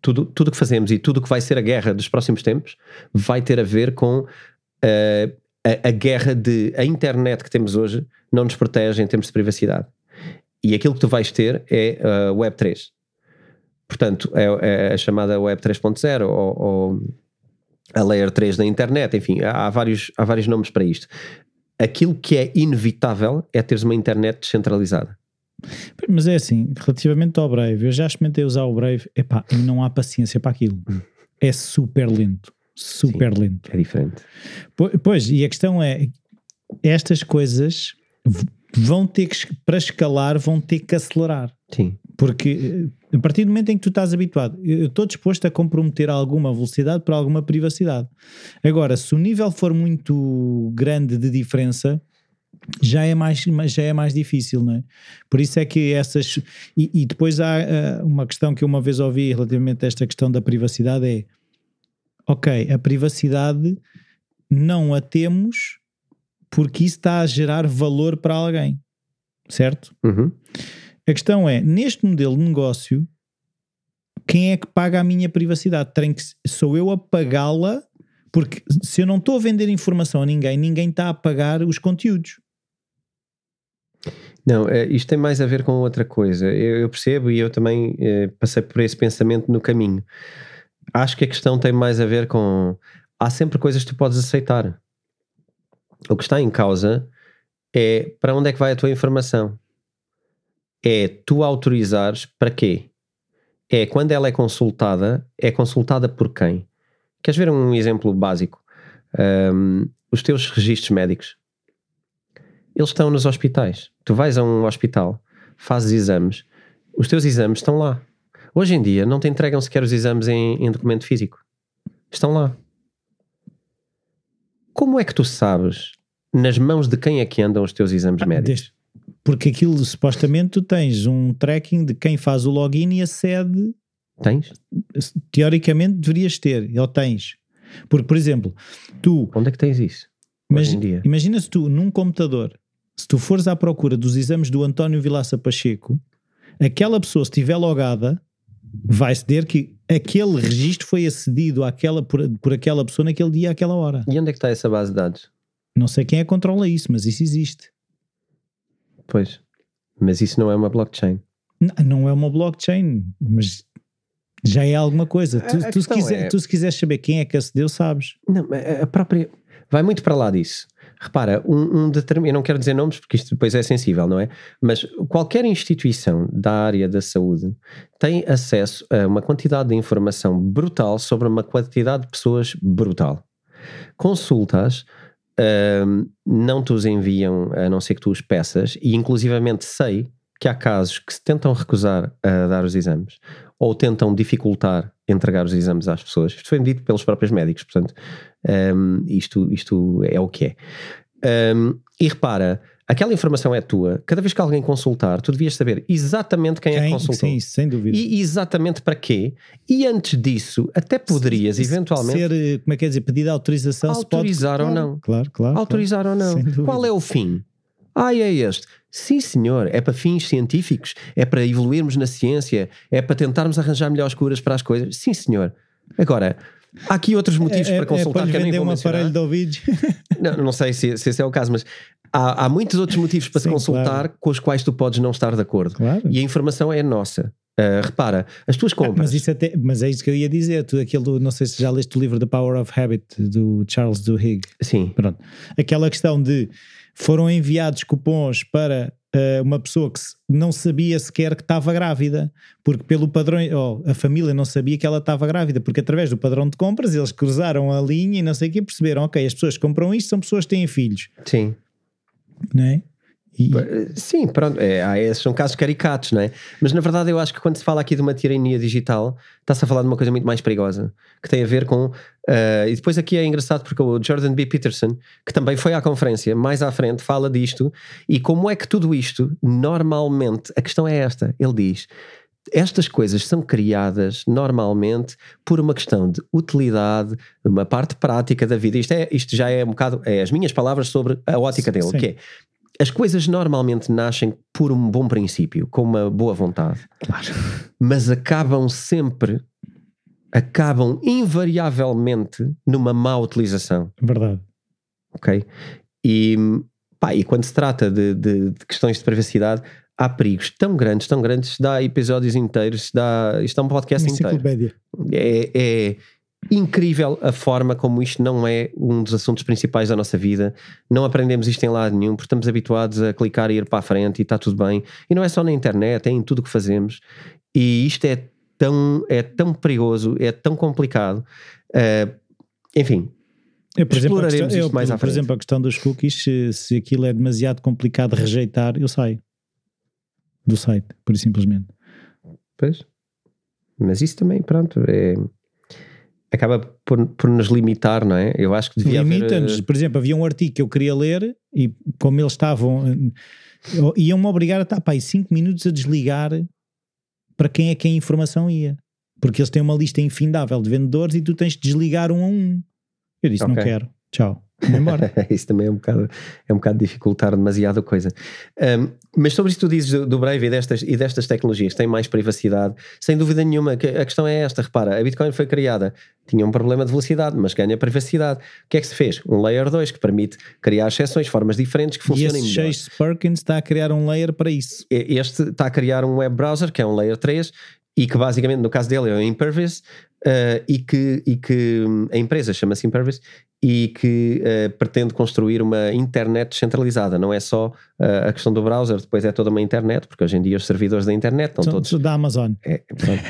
tudo o que fazemos e tudo o que vai ser a guerra dos próximos tempos vai ter a ver com uh, a, a, guerra de a internet que temos hoje não nos protege em termos de privacidade. E aquilo que tu vais ter é a uh, Web 3. Portanto, é, é, a chamada Web 3.0 ou, ou, a Layer 3 da internet, enfim, há, há, vários, há vários nomes para isto. Aquilo que é inevitável é teres uma internet descentralizada. Mas é assim, relativamente ao Brave, eu já experimentei usar o Brave, epá, e não há paciência para aquilo. É super lento, super Sim, lento. É diferente. Pois, e a questão é, estas coisas vão ter que, para escalar, vão ter que acelerar. Sim. Porque a partir do momento em que tu estás habituado, eu estou disposto a comprometer alguma velocidade para alguma privacidade. Agora, se o nível for muito grande de diferença, já é mais, já é mais difícil, não é? Por isso é que essas. E, e depois há uh, uma questão que eu uma vez ouvi relativamente a esta questão da privacidade: é ok, a privacidade não a temos porque isso está a gerar valor para alguém, certo? Uhum. A questão é, neste modelo de negócio, quem é que paga a minha privacidade? Tem que, sou eu a pagá-la, porque se eu não estou a vender informação a ninguém, ninguém está a pagar os conteúdos. Não, isto tem mais a ver com outra coisa. Eu, eu percebo e eu também eh, passei por esse pensamento no caminho. Acho que a questão tem mais a ver com. Há sempre coisas que tu podes aceitar. O que está em causa é para onde é que vai a tua informação. É tu autorizares para quê? É quando ela é consultada, é consultada por quem? Queres ver um exemplo básico? Um, os teus registros médicos. Eles estão nos hospitais. Tu vais a um hospital, fazes exames, os teus exames estão lá. Hoje em dia não te entregam sequer os exames em, em documento físico. Estão lá. Como é que tu sabes nas mãos de quem é que andam os teus exames Ah, médicos? porque aquilo supostamente tu tens um tracking de quem faz o login e acede, Tens? teoricamente deverias ter, ou tens. Porque, por exemplo, tu Onde é que tens isso? Dia. imagina se tu, num computador, se tu fores à procura dos exames do António Vilaça Pacheco, aquela pessoa, se estiver logada, vai ceder que aquele registro foi acedido àquela, por, por aquela pessoa naquele dia, àquela hora. E onde é que está essa base de dados? Não sei quem é que controla isso, mas isso existe. Pois. Mas isso não é uma blockchain. Não, não é uma blockchain, mas já é alguma coisa. Tu, A- tu, se quiser, é- tu se quiseres saber quem é que acedeu, sabes. Não, a própria. Vai muito para lá disso. Repara, um, um eu não quero dizer nomes porque isto depois é sensível, não é? Mas qualquer instituição da área da saúde tem acesso a uma quantidade de informação brutal sobre uma quantidade de pessoas brutal. Consultas ahm, não te os enviam a não ser que tu os peças, e inclusivamente sei que há casos que se tentam recusar a dar os exames ou tentam dificultar entregar os exames às pessoas. Isto foi dito pelos próprios médicos, portanto, um, isto, isto é o que é. Um, e repara, aquela informação é tua. Cada vez que alguém consultar, tu devias saber exatamente quem, é que Quem? consultou. Sim, sem dúvida. E exatamente para quê? E antes disso, até poderias Se- se- eventualmente Ser, eh, como é que é dizer, pedir autorização se pode- Autorizar ou claro, não. Claro, claro. autorizar ou não. Qual é o fim? Ah, é este. Sim, senhor. É para fins científicos, é para evoluirmos na ciência, é para tentarmos arranjar melhores curas para as coisas. Sim, senhor. Agora, há aqui outros motivos é, para consultar é, que eu nem vou um mencionar. aparelho de ouvidos. *laughs* Não, não sei se, se esse é o caso, mas há, há muitos outros motivos para se Sim, consultar claro. com os quais tu podes não estar de acordo. claro. E a informação é nossa. Ah, repara, as tuas Ah, compras. mas, isso até, mas é isso que eu ia dizer. Tu, aquele não sei se já leste o livro The Power of Habit do Charles Duhigg. Sim, Pronto. Aquela questão de foram enviados cupons para eh, uma pessoa que não sabia sequer que estava grávida, porque pelo padrão, oh, a família não sabia que ela estava grávida, porque através do padrão de compras eles cruzaram a linha e não sei o que perceberam, ok, as pessoas que compram isto são pessoas que têm filhos, sim. não é? E, Sim, pronto, é, são casos caricatos, não é? Mas na verdade eu acho que quando se fala aqui de uma tirania digital, está-se a falar de uma coisa muito mais perigosa, que tem a ver com. ah, e depois aqui é engraçado porque o Jordan B. Peterson, que também foi à conferência, mais à frente, fala disto, e como é que tudo isto, normalmente, a questão é esta: ele diz. Estas coisas são criadas normalmente por uma questão de utilidade, uma parte prática da vida. Isto, é, isto já é um bocado é as minhas palavras sobre a ótica dele, Sim. que é as coisas normalmente nascem por um bom princípio, com uma boa vontade, claro. mas acabam sempre, acabam invariavelmente numa má utilização, Verdade. ok? E, pá, e quando se trata de, de- de questões de privacidade, há perigos tão grandes, tão grandes, dá episódios inteiros, dá, isto é um podcast inteiro. Enciclopédia. É, é incrível a forma como isto não é um dos assuntos principais da nossa vida. Não aprendemos isto em lado nenhum, porque estamos habituados a clicar e ir para a frente e está tudo bem. E não é só na internet, é em tudo o que fazemos. E isto é tão, é tão perigoso, é tão complicado. Eh, enfim, Eu, por exemplo, Exploraremos questão, eu, isto mais à por frente. exemplo, a questão dos cookies, se, se aquilo é demasiado complicado de rejeitar, eu saio do site, por simplesmente. pois. Mas isso também, pronto, é, acaba por, por nos limitar, não é? Eu acho que devia haver. Limita-nos. eh, Por exemplo, havia um artigo que eu queria ler e como eles estavam, eh, iam-me obrigar a estar pá, 5 minutos a desligar para quem é que a informação ia. Porque eles têm uma lista infindável de vendedores e tu tens de desligar um a um. Eu disse, não Ok. quero. Tchau. Embora. *laughs* isso também é um bocado, é um bocado dificultar demasiado a coisa. Um, mas sobre isso que tu dizes do, do Brave e destas, e destas tecnologias, tem mais privacidade, sem dúvida nenhuma. a questão é esta: repara, a Bitcoin foi criada, tinha um problema de velocidade, mas ganha privacidade. O que é que se fez? Um Layer 2 que permite criar exceções, formas diferentes que e funcionem esse melhor. Chase Perkins está a criar um layer para isso. E- Este está a criar um web browser que é um Layer 3 e que basicamente, no caso dele, é o Impervious eh, e, que, e que hum, a empresa chama-se Impervious e que eh, pretende construir uma internet descentralizada. Não é só eh, a questão do browser, depois é toda uma internet, porque hoje em dia os servidores da internet estão São todos da Amazon. é,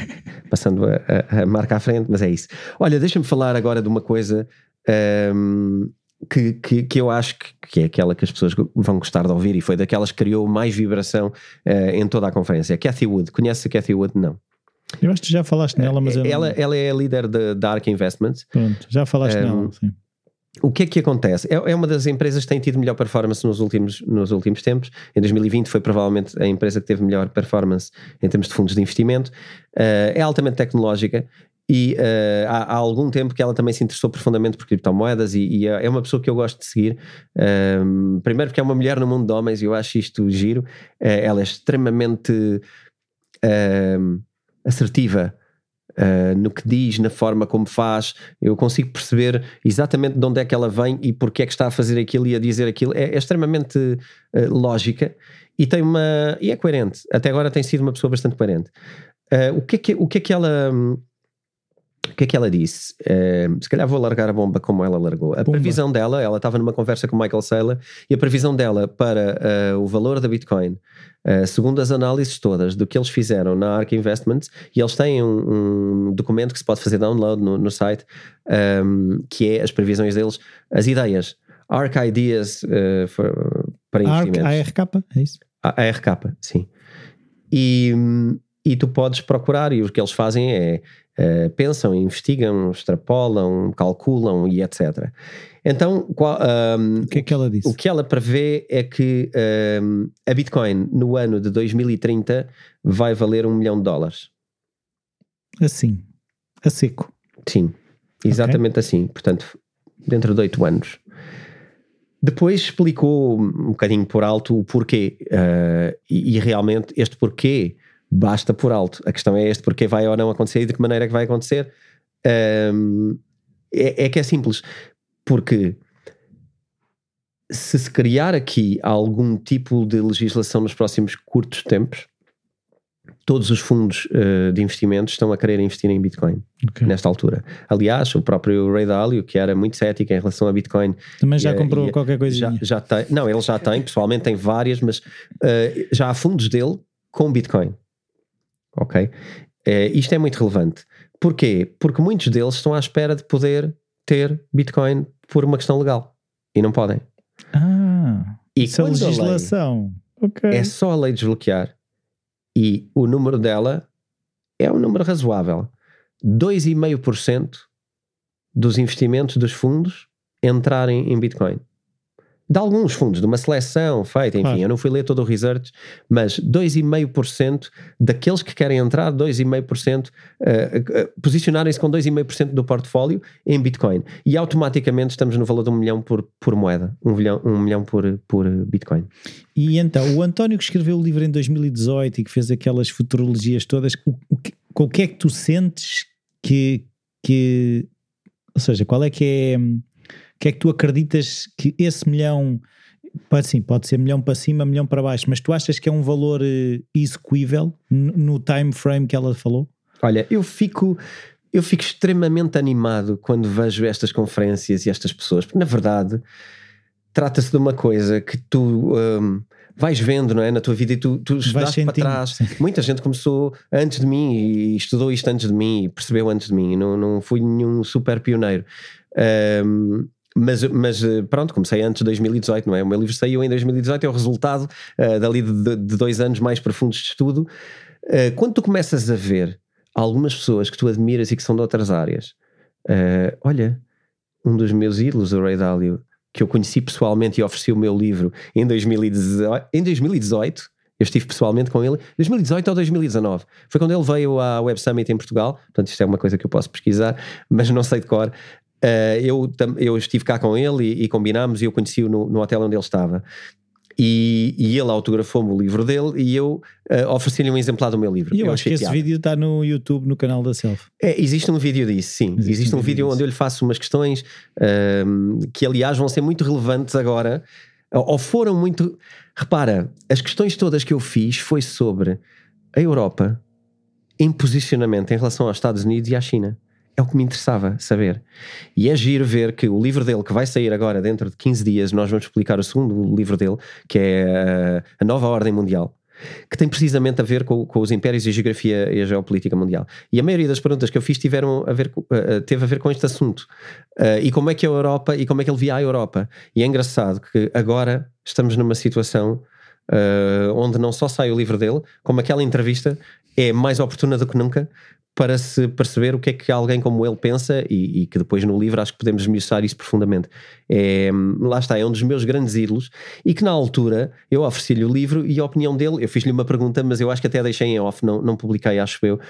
*laughs* passando a, a- a marca à frente, mas é isso. Olha, deixa-me falar agora de uma coisa hum, que, que, que eu acho que, que é aquela que as pessoas vão gostar de ouvir e foi daquelas que criou mais vibração eh, em toda a conferência. Cathy Wood, conhece a Cathy Wood? Não. Eu acho que já falaste nela, mas eu não- ela, ela é a líder da da Arc Investments. Pronto, já falaste Um, nela. Sim. O que é que acontece? É, é uma das empresas que tem tido melhor performance nos últimos, nos últimos tempos. Em 2020 foi provavelmente a empresa que teve melhor performance em termos de fundos de investimento. Eh, é altamente tecnológica e eh, há, há algum tempo que ela também se interessou profundamente por criptomoedas e, e é é uma pessoa que eu gosto de seguir. Um, primeiro porque é uma mulher no mundo de homens e eu acho isto giro. Eh, ela é extremamente um, assertiva uh, no que diz, na forma como faz. Eu consigo perceber exatamente de onde é que ela vem e porque é que está a fazer aquilo e a dizer aquilo. É, é extremamente uh, lógica e tem uma e é coerente. Até agora tem sido uma pessoa bastante coerente. Uh, o que é que o que é que ela o que é que ela disse? Uh, se calhar vou largar a bomba como ela largou. A previsão dela, ela estava numa conversa com Michael Saylor e a previsão dela para uh, o valor da Bitcoin, uh, segundo as análises todas do que eles fizeram na ARK Investments, e eles têm um, um documento que se pode fazer download no, no site, um, que é as previsões deles, as ideias. ARK Ideas for, para investimentos. ARK, é isso? A ARK, sim. E, e tu podes procurar, e o que eles fazem é uh, pensam, investigam, extrapolam, calculam e etc. Então, qual, um, o que é que ela disse? O que ela prevê é que um, a Bitcoin no ano de 2030 vai valer um milhão de dólares. Assim, a seco. Sim, exatamente okay. assim. Portanto, dentro de oito anos. Depois explicou um bocadinho por alto o porquê. Uh, e, e, realmente este porquê basta por alto. A questão é este, porque vai ou não acontecer e de que maneira é que vai acontecer. Um, é, é, que é simples, porque se se criar aqui algum tipo de legislação nos próximos curtos tempos, todos os fundos uh, de investimentos estão a querer investir em Bitcoin okay. nesta altura. Aliás, o próprio Ray Dalio, que era muito cético em relação a Bitcoin, também já e, comprou e, qualquer coisa. Já, já tem, não, ele já tem, pessoalmente tem várias, mas uh, já há fundos dele com Bitcoin ok? É, isto é muito relevante. Porquê? Porque muitos deles estão à espera de poder ter Bitcoin por uma questão legal e não podem. Ah, e isso é legislação. Okay. É só a lei desbloquear e o número dela é um número razoável. 2,5% dos investimentos dos fundos entrarem em Bitcoin de alguns fundos, de uma seleção feita, enfim, eu não fui ler todo o research, mas 2,5% daqueles que querem entrar, 2,5%, uh, uh, posicionarem-se com 2,5% do portfólio em Bitcoin. E automaticamente estamos no valor de um milhão por, por moeda, um milhão, um milhão por, por Bitcoin. E então, o António que escreveu o livro em 2018 e que fez aquelas futurologias todas, o, o, que, que é que tu sentes que, que. Ou seja, qual é que é que é que tu acreditas que esse milhão, pode, sim, pode ser milhão para cima, milhão para baixo, mas tu achas que é um valor uh, execuível no time frame que ela falou? Olha, eu fico eu fico extremamente animado quando vejo estas conferências e estas pessoas, porque na verdade trata-se de uma coisa que tu um, vais vendo não é, na tua vida e tu, tu estudaste para trás. Muita gente começou antes de mim e estudou isto antes de mim e percebeu antes de mim. Não, não fui nenhum super pioneiro. Um, mas, mas eh, pronto, comecei antes de 2018, não é? O meu livro saiu em 2018, é o resultado uh, dali de, de, dois anos mais profundos de estudo. Uh, quando tu começas a ver algumas pessoas que tu admiras e que são de outras áreas, uh, olha, um dos meus ídolos, o Ray Dalio, que eu conheci pessoalmente e ofereci o meu livro em 2018, em 2018 eu estive pessoalmente com ele 2018 ou 2019. Foi quando ele veio à Web Summit em Portugal. Portanto, isto é uma coisa que eu posso pesquisar, mas não sei de cor. Uh, eu, eu estive cá com ele e, e combinámos e eu conheci-o no, no hotel onde ele estava. E, e, ele autografou-me o livro dele e eu uh, ofereci-lhe um exemplar do meu livro. E eu, eu acho que esse vídeo está no YouTube, no canal da Self. É, existe um vídeo disso, sim. Existe, existe um, um, vídeo onde eu lhe faço umas questões uh, que, aliás, vão ser muito relevantes agora, ou foram muito. Repara, as questões todas que eu fiz foi sobre a Europa em posicionamento em relação aos Estados Unidos e à China é o que me interessava saber. E é giro ver que o livro dele, que vai sair agora dentro de 15 dias, nós vamos publicar o segundo livro dele, que é A Nova Ordem Mundial, que tem precisamente a ver com, com os impérios e a geografia e a geopolítica mundial. E a maioria das perguntas que eu fiz tiveram a ver, uh, teve a ver com este assunto. Uh, e como é que a Europa e como é que ele via a Europa. E é engraçado que agora estamos numa situação uh, onde não só sai o livro dele, como aquela entrevista é mais oportuna do que nunca, para se perceber o que é que alguém como ele pensa e, e que depois no livro acho que podemos esmiuçar isso profundamente. É, lá está, é um dos meus grandes ídolos e que na altura eu ofereci-lhe o livro e a opinião dele, eu fiz-lhe uma pergunta, mas eu acho que até deixei em off, não, não publiquei, acho eu,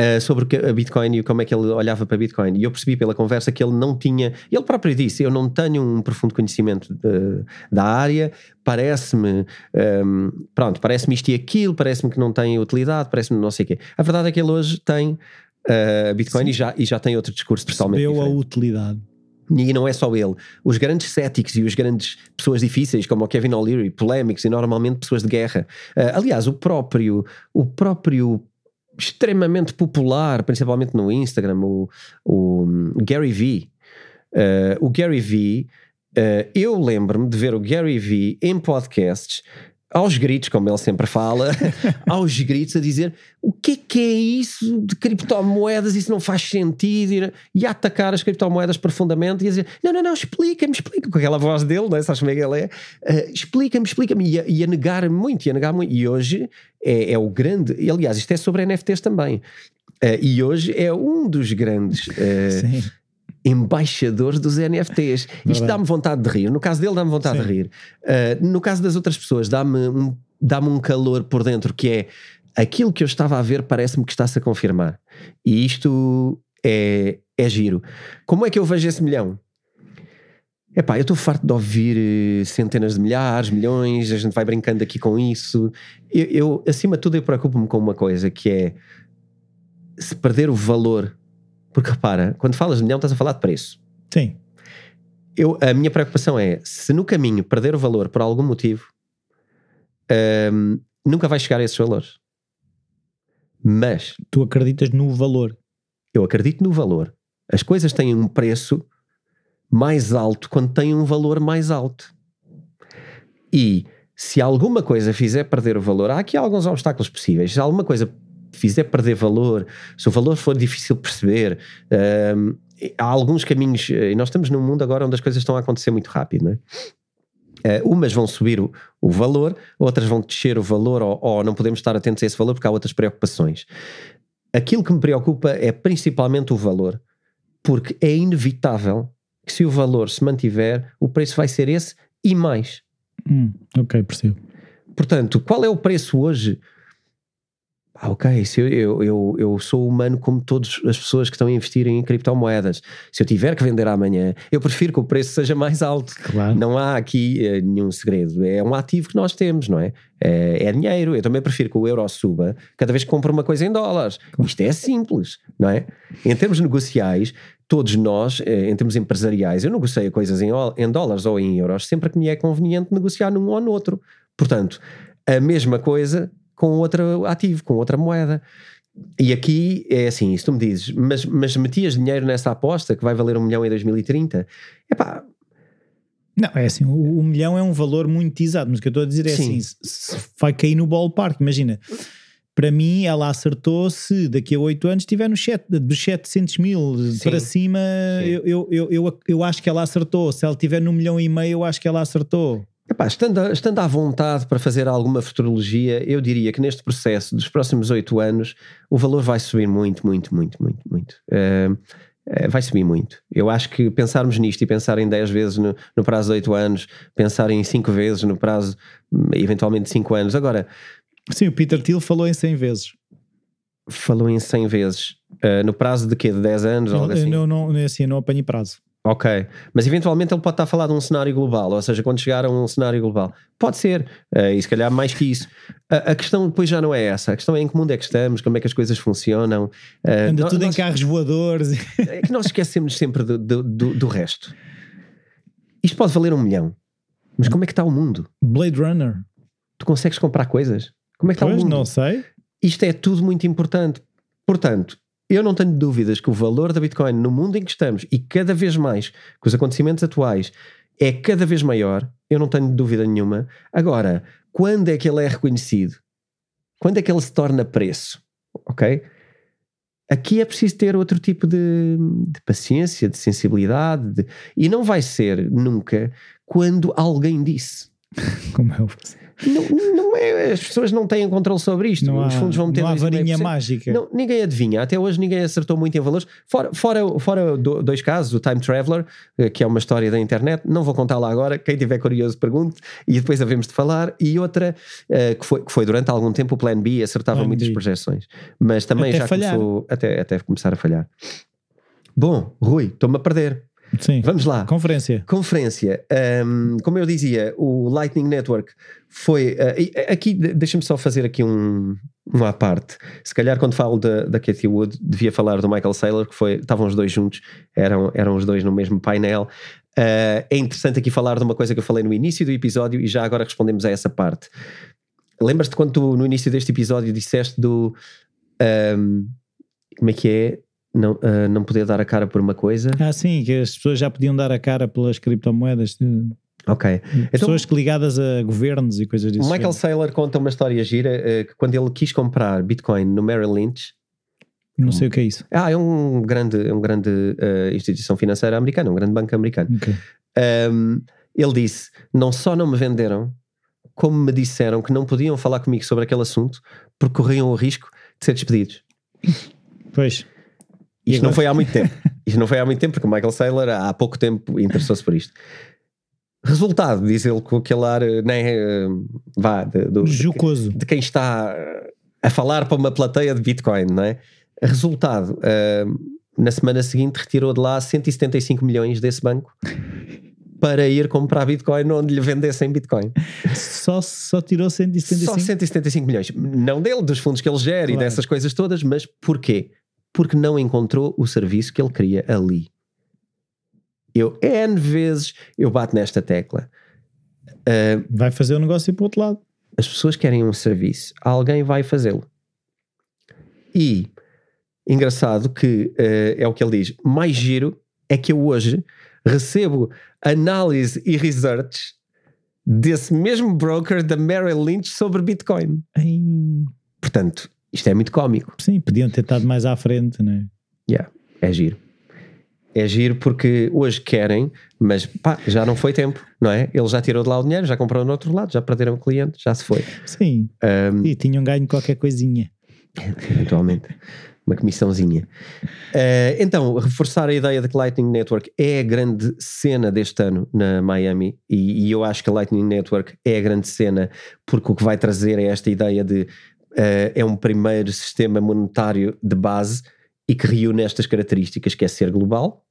Uh, sobre a Bitcoin e como é que ele olhava para Bitcoin. E eu percebi pela conversa que ele não tinha, ele próprio disse: Eu não tenho um profundo conhecimento de, da área, parece-me, um, ehm, pronto, parece-me isto e aquilo, parece-me que não tem utilidade, parece-me não sei o quê. A verdade é que ele hoje tem uh, Bitcoin e já, e já tem outro discurso totalmente Percebeu a diferente. utilidade. E não é só ele. Os grandes céticos e os grandes pessoas difíceis, como o Kevin O'Leary, polémicos e normalmente pessoas de guerra. Uh, aliás, o próprio, o próprio extremamente popular, principalmente no Instagram, o, o Gary Vee. Uh, o Gary Vee, uh, eu lembro-me de ver o Gary Vee em podcasts aos gritos, como ele sempre fala, *laughs* aos gritos a dizer o que é que é isso de criptomoedas, isso não faz sentido, e a atacar as criptomoedas profundamente e a dizer, não, não, não, explica-me, explica com aquela voz dele, não é? sabes como é que ele é? Uh, explica-me, explica-me, e, a, e a negar muito, e a negar muito, e hoje é, é o grande, e aliás isto é sobre NFTs também, uh, e hoje é um dos grandes... Uh, embaixadores dos NFTs. Isto dá-me vontade de rir. No caso dele, dá-me vontade Sim. de rir. Uh, no caso das outras pessoas, dá-me um, dá um calor por dentro que é aquilo que eu estava a ver parece-me que está-se a confirmar. E isto é, é giro. Como é que eu vejo esse milhão? Epá, eu estou farto de ouvir eh, centenas de milhares, milhões, a gente vai brincando aqui com isso. Eu, eu acima de tudo, eu preocupo-me com uma coisa que é se perder o valor porque repara, quando falas de milhão, estás a falar de preço. Sim. Eu, a minha preocupação é se no caminho perder o valor por algum motivo, um, nunca vai chegar a esses valores. Mas. Tu acreditas no valor? Eu acredito no valor. As coisas têm um preço mais alto quando têm um valor mais alto. E se alguma coisa fizer perder o valor, há aqui alguns obstáculos possíveis. Se alguma coisa fizer perder valor, se o valor for difícil de perceber, um, há alguns caminhos, e nós estamos num mundo agora onde as coisas estão a acontecer muito rápido, não é? Uh, umas vão subir o, o, valor, outras vão descer o valor, ou, ou, não podemos estar atentos a esse valor porque há outras preocupações. Aquilo que me preocupa é principalmente o valor, porque é inevitável que se o valor se mantiver, o preço vai ser esse e mais. Hum, ok, percebo. Portanto, qual é o preço hoje ah, ok, se eu, eu, eu, eu, sou humano como todas as pessoas que estão a investir em criptomoedas. Se eu tiver que vender amanhã, eu prefiro que o preço seja mais alto. Claro. Não há aqui uh, nenhum segredo. É um ativo que nós temos, não é? É, é dinheiro. Eu também prefiro que o euro suba cada vez que compro uma coisa em dólares. Claro. Isto é simples, não é? Em termos negociais, todos nós, eh, em termos empresariais, eu negocio coisas em, em dólares ou em euros sempre que me é conveniente negociar num ou no outro. Portanto, a mesma coisa com outro ativo, com outra moeda. E aqui é assim, se tu me dizes, mas, mas metias dinheiro nessa aposta que vai valer um milhão em 2030, é pá. Não, é assim, o, o, milhão é um valor muito exato, mas o que eu estou a dizer é Sim. assim, se, vai cair no ballpark, imagina, para mim ela acertou se daqui a 8 anos estiver no chat, dos 700 mil Sim. para cima, eu, eu, eu, eu, eu acho que ela acertou, se ela estiver no milhão e meio eu acho que ela acertou. Epá, estando, estando à vontade para fazer alguma futurologia, eu diria que neste processo dos próximos oito anos o valor vai subir muito, muito, muito, muito, muito. Uh, vai subir muito. Eu acho que pensarmos nisto e pensar em 10 vezes no, no prazo de 8 anos, pensar em 5 vezes no prazo, eventualmente, de 5 anos. Agora. Sim, o Peter Thiel falou em 100 vezes. Falou em 100 vezes. Uh, no prazo de quê? De 10 anos? Não, algo assim? não, não, assim, não apanho prazo. Ok, mas eventualmente ele pode estar a falar de um cenário global, ou seja, quando chegar a um cenário global. Pode ser, uh, e se calhar mais que isso. A, a, questão depois já não é essa, a questão é em que mundo é que estamos, como é que as coisas funcionam. Uh, Anda nós, tudo nós, em carros voadores. *laughs* É que nós esquecemos sempre do, do, do, do, resto. Isto pode valer um milhão, mas como é que está o mundo? Blade Runner. Tu consegues comprar coisas? Como é que pois, está o mundo? não sei. Isto é tudo muito importante. Portanto, eu não tenho dúvidas que o valor da Bitcoin no mundo em que estamos e cada vez mais com os acontecimentos atuais é cada vez maior, eu não tenho dúvida nenhuma. Agora, quando é que ele é reconhecido? Quando é que ele se torna preço? Ok? Aqui é preciso ter outro tipo de, de paciência, de sensibilidade, de, e não vai ser nunca quando alguém disse. *laughs* Como é o não, não é, as pessoas não têm controle sobre isto. Não Os fundos vão meter não há varinha mágica. Não, ninguém adivinha. Até hoje ninguém acertou muito em valores. Fora, fora, fora dois casos, o Time Traveler, eh, que é uma história da internet. Não vou contá-la agora. Quem tiver curioso pergunte e depois havemos de falar. E outra uh, que, foi, que foi durante algum tempo o Plan B, acertava Plan muitas B. projeções. Mas também até já falhar. começou até, até começar a falhar. Bom, Rui, estou-me a perder. Sim. Vamos lá. Conferência. Conferência. Um, como eu dizia, o Lightning Network foi. Uh, aqui, deixa-me só fazer aqui um, um à parte. Se calhar quando falo da, da Katie Wood, devia falar do Michael Saylor, que foi, estavam os dois juntos, eram, eram os dois no mesmo painel. Uh, é interessante aqui falar de uma coisa que eu falei no início do episódio e já agora respondemos a essa parte. Lembras-te quando tu, no início deste episódio disseste do um, como é que é? Não, uh, não poder dar a cara por uma coisa. Ah, sim, que as pessoas já podiam dar a cara pelas criptomoedas. Ok. Pessoas então, ligadas a governos e coisas disso. Michael Saylor conta uma história gira uh, que quando ele quis comprar Bitcoin no Merrill Lynch. Não sei o que é isso. Ah, é um grande, é um grande uh, instituição financeira americana, um grande banco americano. Okay. Um, ele disse: não só não me venderam, como me disseram que não podiam falar comigo sobre aquele assunto porque corriam o risco de ser despedidos. Pois. Isto não foi há muito tempo. *laughs* Isto não foi há muito tempo, porque o Michael Saylor há pouco tempo interessou-se por isto. Resultado, diz ele com aquele ar, nem eh, vá, de, do, Jucoso. De, de, quem está a falar para uma plateia de Bitcoin, não é? Resultado, uh, na semana seguinte retirou de lá 175 milhões desse banco *laughs* para ir comprar Bitcoin onde lhe vendessem Bitcoin. Só, só tirou 175? Só 175 milhões. Não dele, dos fundos que ele gera claro. e dessas coisas todas, mas porquê? Porque não encontrou o serviço que ele queria ali. Eu, N vezes, eu bato nesta tecla. Uh, vai fazer o negócio para o outro lado. As pessoas querem um serviço, alguém vai fazê-lo. E, engraçado que uh, é o que ele diz, mais giro é que eu hoje recebo análise e research desse mesmo broker da Merrill Lynch sobre Bitcoin. Ai. Portanto, isto é muito cómico. Sim, podiam ter estado mais à frente, não é? Yeah, é giro. É giro porque hoje querem, mas pá, já não foi tempo, não é? Ele já tirou de lá o dinheiro, já comprou no outro lado, já perderam o cliente, já se foi. Sim. Um, e tinham ganho qualquer coisinha. *laughs* Eventualmente uma comissãozinha. Uh, então, reforçar a ideia de que Lightning Network é a grande cena deste ano na Miami e, e, eu acho que a Lightning Network é a grande cena porque o que vai trazer é esta ideia de uh, é um primeiro sistema monetário de base e que reúne estas características que é ser global,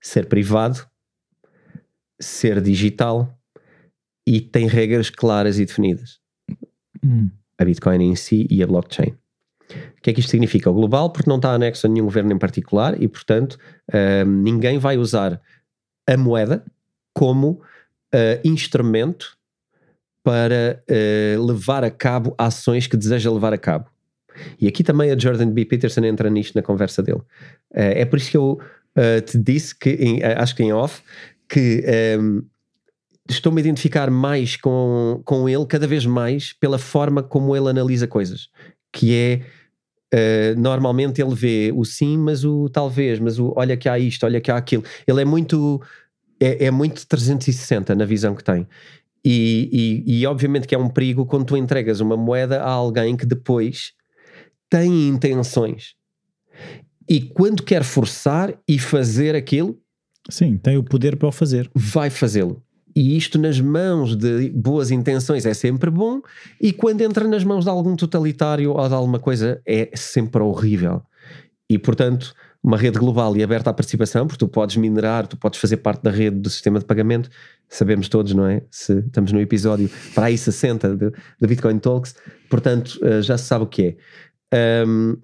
ser privado, ser digital e tem regras claras e definidas. Hum. A Bitcoin em si e a blockchain. O que é que isto significa? O global, porque não está anexo a nenhum governo em particular e, portanto, uh, ninguém vai usar a moeda como uh, instrumento para uh, levar a cabo ações que deseja levar a cabo. E aqui também a Jordan B. Peterson entra nisto na conversa dele. é por isso que eu te disse que, em, acho que em off, que um, estou-me a identificar mais com, com ele cada vez mais pela forma como ele analisa coisas que é uh, normalmente ele vê o sim, mas o talvez, mas o olha que há isto, olha que há aquilo. Ele é muito é, é muito 360 na visão que tem. E, e, e, obviamente que é um perigo quando tu entregas uma moeda a alguém que depois tem intenções. E quando quer forçar e fazer aquilo. Sim, tem o poder para o fazer. Vai fazê-lo. E isto nas mãos de boas intenções é sempre bom, e quando entra nas mãos de algum totalitário ou de alguma coisa é sempre horrível. E portanto, uma rede global e aberta à participação, porque tu podes minerar, tu podes fazer parte da rede do sistema de pagamento, sabemos todos, não é? Se estamos no episódio para aí 60 da Bitcoin Talks, portanto, eh, já se sabe o que é. Um,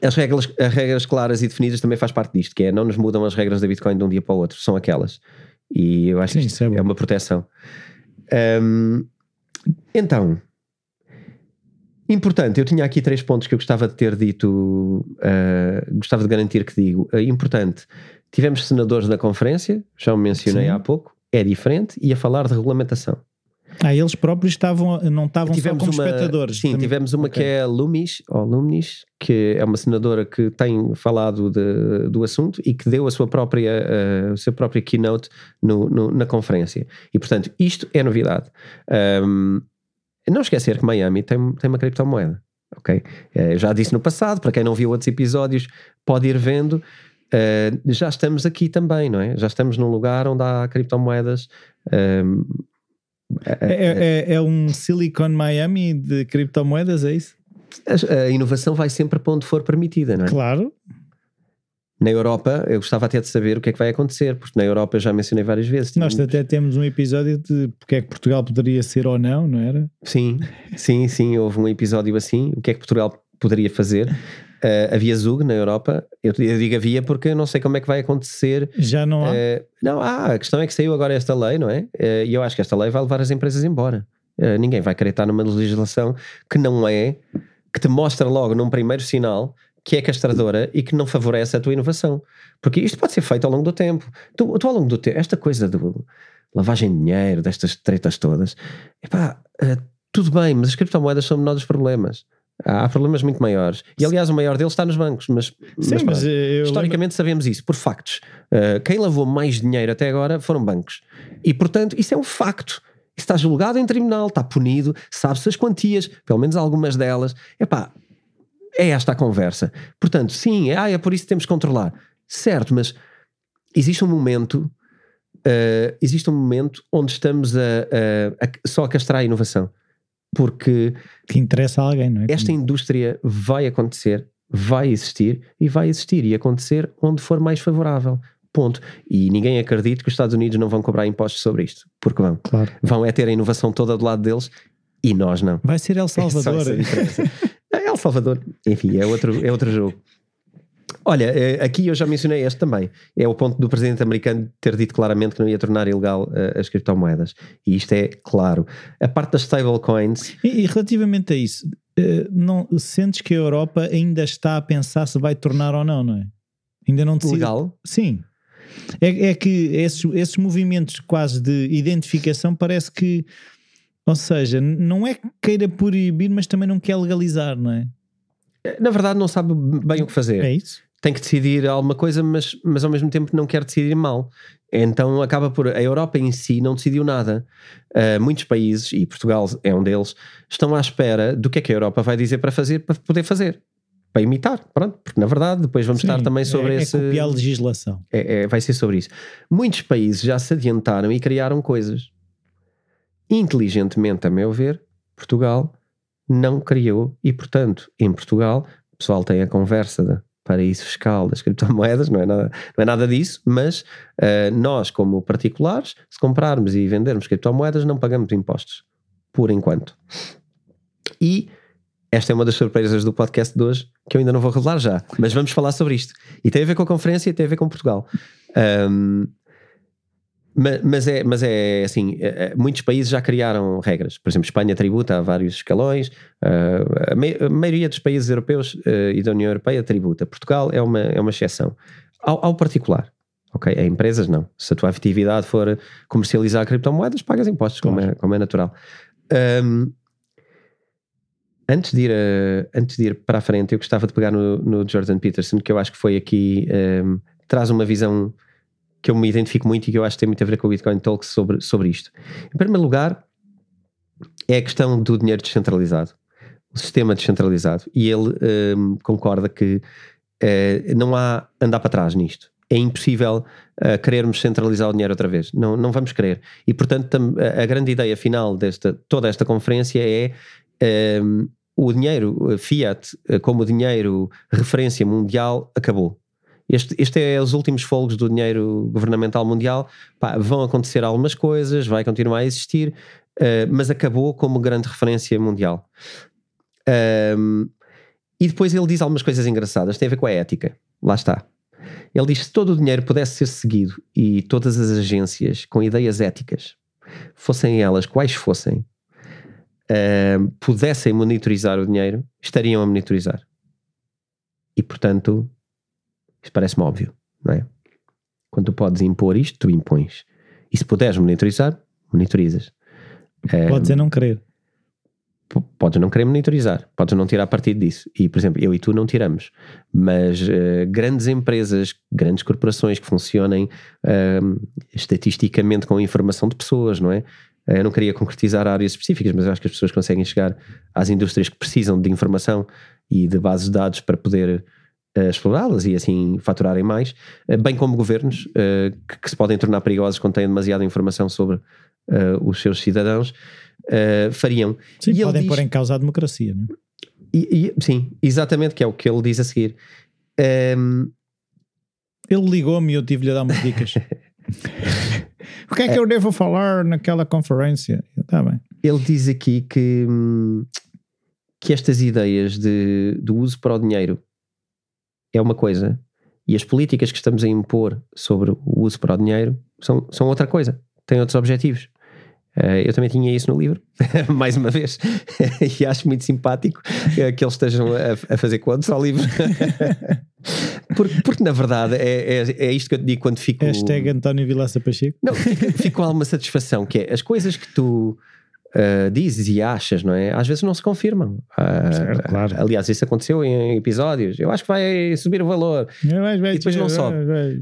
as regras, as regras claras e definidas também faz parte disto, que é não nos mudam as regras da Bitcoin de um dia para o outro, são aquelas. E eu acho Sim, que isto é, é, uma proteção. Um, então, importante, eu tinha aqui três pontos que eu gostava de ter dito, uh, gostava de garantir que digo. Uh, importante, tivemos senadores na conferência, já o mencionei Sim. há pouco, é diferente, e a falar de regulamentação. Ah, eles próprios estavam, não estavam tivemos só como uma, espectadores. Sim, também. tivemos uma okay. que é a Lumis, ou Lumis, que é uma senadora que tem falado de, do assunto e que deu a sua própria, uh, a sua própria keynote no, no, na conferência. E portanto, isto é novidade. Um, não esquecer que Miami tem, tem uma criptomoeda. Ok? Uh, já disse no passado, para quem não viu outros episódios, pode ir vendo. Uh, já estamos aqui também, não é? Já estamos num lugar onde há criptomoedas. Um, é, é, é, é, um Silicon Miami de criptomoedas, é isso? A, a, inovação vai sempre para onde for permitida, não é? Claro. Na Europa, eu gostava até de saber o que é que vai acontecer, porque na Europa eu já mencionei várias vezes. Nós até temos um episódio de porque é que Portugal poderia ser ou não, não era? Sim, sim, sim, houve um episódio assim, o que é que Portugal poderia fazer. Uh, havia Zug na Europa, eu, eu, digo havia porque eu não sei como é que vai acontecer. Já não há? Uh, não há, a questão é que saiu agora esta lei, não é? Uh, e eu acho que esta lei vai levar as empresas embora. ninguém vai querer estar numa legislação que não é, que te mostra logo num primeiro sinal que é castradora e que não favorece a tua inovação. Porque isto pode ser feito ao longo do tempo. Tu, tu ao longo do tempo, esta coisa de lavagem de dinheiro, destas tretas todas, epá, uh, tudo bem, mas as criptomoedas são menor dos problemas. Há problemas muito maiores. E aliás, o maior deles está nos bancos. Mas, Sim, mas, mas historicamente lembro... sabemos isso, por factos. Uh, quem lavou mais dinheiro até agora foram bancos. E portanto, isso é um facto. Isso está julgado em tribunal, está punido, sabe-se as quantias, pelo menos algumas delas. Epá, é esta a conversa. Portanto, sim, é, ah, é por isso que temos que controlar. Certo, mas existe um momento, uh, existe um momento onde estamos a, a, a, só a castrar a inovação. Porque que interessa a alguém, não é? Esta indústria vai acontecer, vai existir e vai existir e acontecer onde for mais favorável. Ponto. E ninguém acredita que os Estados Unidos não vão cobrar impostos sobre isto, porque vão. Claro. Vão é ter a inovação toda do lado deles e nós não. Vai ser El *laughs* Salvador. É El Salvador. Enfim, é outro, é outro jogo. Olha, eh, aqui eu já mencionei este também. É o ponto do presidente americano ter dito claramente que não ia tornar ilegal uh, as criptomoedas. E isto é claro. A parte das stablecoins. E, e relativamente a isso, uh, não, sentes que a Europa ainda está a pensar se vai tornar ou não, não é? Ainda não decide. Legal? Sim. É, é que esses, esses movimentos quase de identificação parece que ou seja, não é que queira proibir, mas também não quer legalizar, não é? Na verdade, não sabe bem o que fazer. É isso? Tem que decidir alguma coisa, mas, mas ao mesmo tempo não quer decidir mal. Então acaba por. A Europa em si não decidiu nada. Uh, muitos países, e Portugal é um deles, estão à espera do que é que a Europa vai dizer para fazer, para poder fazer. Para imitar, pronto, porque na verdade depois vamos Sim, estar também sobre é, esse. É copiar a legislação. É, é, vai ser sobre isso. Muitos países já se adiantaram e criaram coisas inteligentemente, a meu ver, Portugal não criou e, portanto, em Portugal, o pessoal tem a conversa de paraíso fiscal das criptomoedas, não é nada, não é nada disso, mas uh, nós, como particulares, se comprarmos e vendermos criptomoedas, não pagamos impostos, por enquanto. E esta é uma das surpresas do podcast de hoje, que eu ainda não vou revelar já, mas vamos falar sobre isto. E tem a ver com a conferência e tem a ver com Portugal. Um, mas, é, mas é assim, é, é, muitos países já criaram regras. Por exemplo, Espanha tributa a vários escalões, uh, a, me, a, maioria dos países europeus uh, e da União Europeia tributa. Portugal é uma, é uma exceção. Ao, ao, particular, ok? A empresas não. Se a tua atividade for comercializar criptomoedas, pagas impostos, claro. como, é, como é natural. Um, antes, de ir a, antes de ir para a frente, eu gostava de pegar no, no Jordan Peterson, que eu acho que foi aqui, um, traz uma visão que eu me identifico muito e que eu acho que tem muito a ver com o Bitcoin Talks sobre, sobre isto. Em primeiro lugar, é a questão do dinheiro descentralizado, o sistema descentralizado. E ele um, concorda que uh, não há andar para trás nisto. É impossível uh, querermos centralizar o dinheiro outra vez. Não, não vamos querer. E, portanto, a grande ideia final desta toda esta conferência é um, o dinheiro fiat, como dinheiro referência mundial, acabou este, este é os últimos folgos do dinheiro governamental mundial. Pá, vão acontecer algumas coisas, vai continuar a existir, uh, mas acabou como grande referência mundial. Um, e depois ele diz algumas coisas engraçadas, tem a ver com a ética. Lá está. Ele diz se todo o dinheiro pudesse ser seguido e todas as agências com ideias éticas, fossem elas quais fossem, uh, pudessem monitorizar o dinheiro, estariam a monitorizar. E portanto, isto parece-me óbvio, não é? Quando tu podes impor isto, tu impões. E se puderes monitorizar, monitorizas. Podes é não querer. Podes não querer monitorizar, podes não tirar partido disso. E, por exemplo, eu e tu não tiramos. Mas uh, grandes empresas, grandes corporações que funcionem uh, estatisticamente com informação de pessoas, não é? Eh, eu não queria concretizar áreas específicas, mas eu acho que as pessoas conseguem chegar às indústrias que precisam de informação e de bases de dados para poder explorá-las e assim faturarem mais, eh, bem como governos uh, que, que, se podem tornar perigosos quando têm demasiada informação sobre os seus cidadãos, fariam. Sim, e podem diz, pôr em causa a democracia, não é? E, e, sim, exatamente, que é o que ele diz a seguir. Um, ehm, Ele ligou-me e eu tive-lhe a dar umas dicas. *laughs* o que é que eu devo falar naquela conferência? Está bem. Ele diz aqui que, hum, que estas ideias de, do uso para o dinheiro é uma coisa e as políticas que estamos a impor sobre o uso para o dinheiro são, são outra coisa, têm outros objetivos. Uh, eu também tinha isso no livro, *laughs* mais uma vez, *laughs* e acho muito simpático uh, que eles estejam a, a fazer contos ao livro, *laughs* porque, porque, na verdade é, é, é, isto que eu te digo quando fico. Hashtag António Vilaça Pacheco. Não, fico, fico com alguma satisfação, que é as coisas que tu uh, dizes e achas, não é? Às vezes não se confirmam. Uh, certo, claro. Aliás, isso aconteceu em episódios. Eu acho que vai subir o valor. Vai, vai, e depois não sobe. Vai,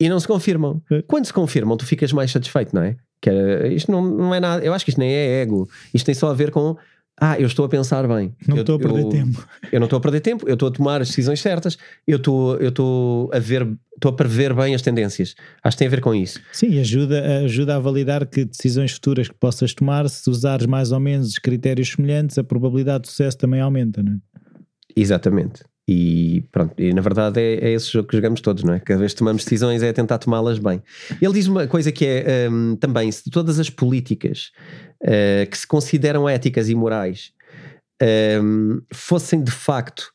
e não se confirmam. É. Quando se confirmam, tu ficas mais satisfeito, não é? Que é, isto não, não é nada. Eu acho que isto nem é ego. Isto tem só a ver com ah, eu estou a pensar bem. Não eu, estou a perder eu, tempo. Eu não estou a perder tempo, eu estou a tomar as decisões certas, eu estou, eu estou a ver, estou a prever bem as tendências. Acho que tem a ver com isso. Sim, ajuda, ajuda a validar que decisões futuras que possas tomar, se usares mais ou menos critérios semelhantes, a probabilidade de sucesso também aumenta, não é? Exatamente. E pronto, e na verdade é, é esse jogo que jogamos todos, não é? Cada vez que tomamos decisões é tentar tomá-las bem. Ele diz uma coisa que é um, também: se todas as políticas uh, que se consideram éticas e morais um, fossem de facto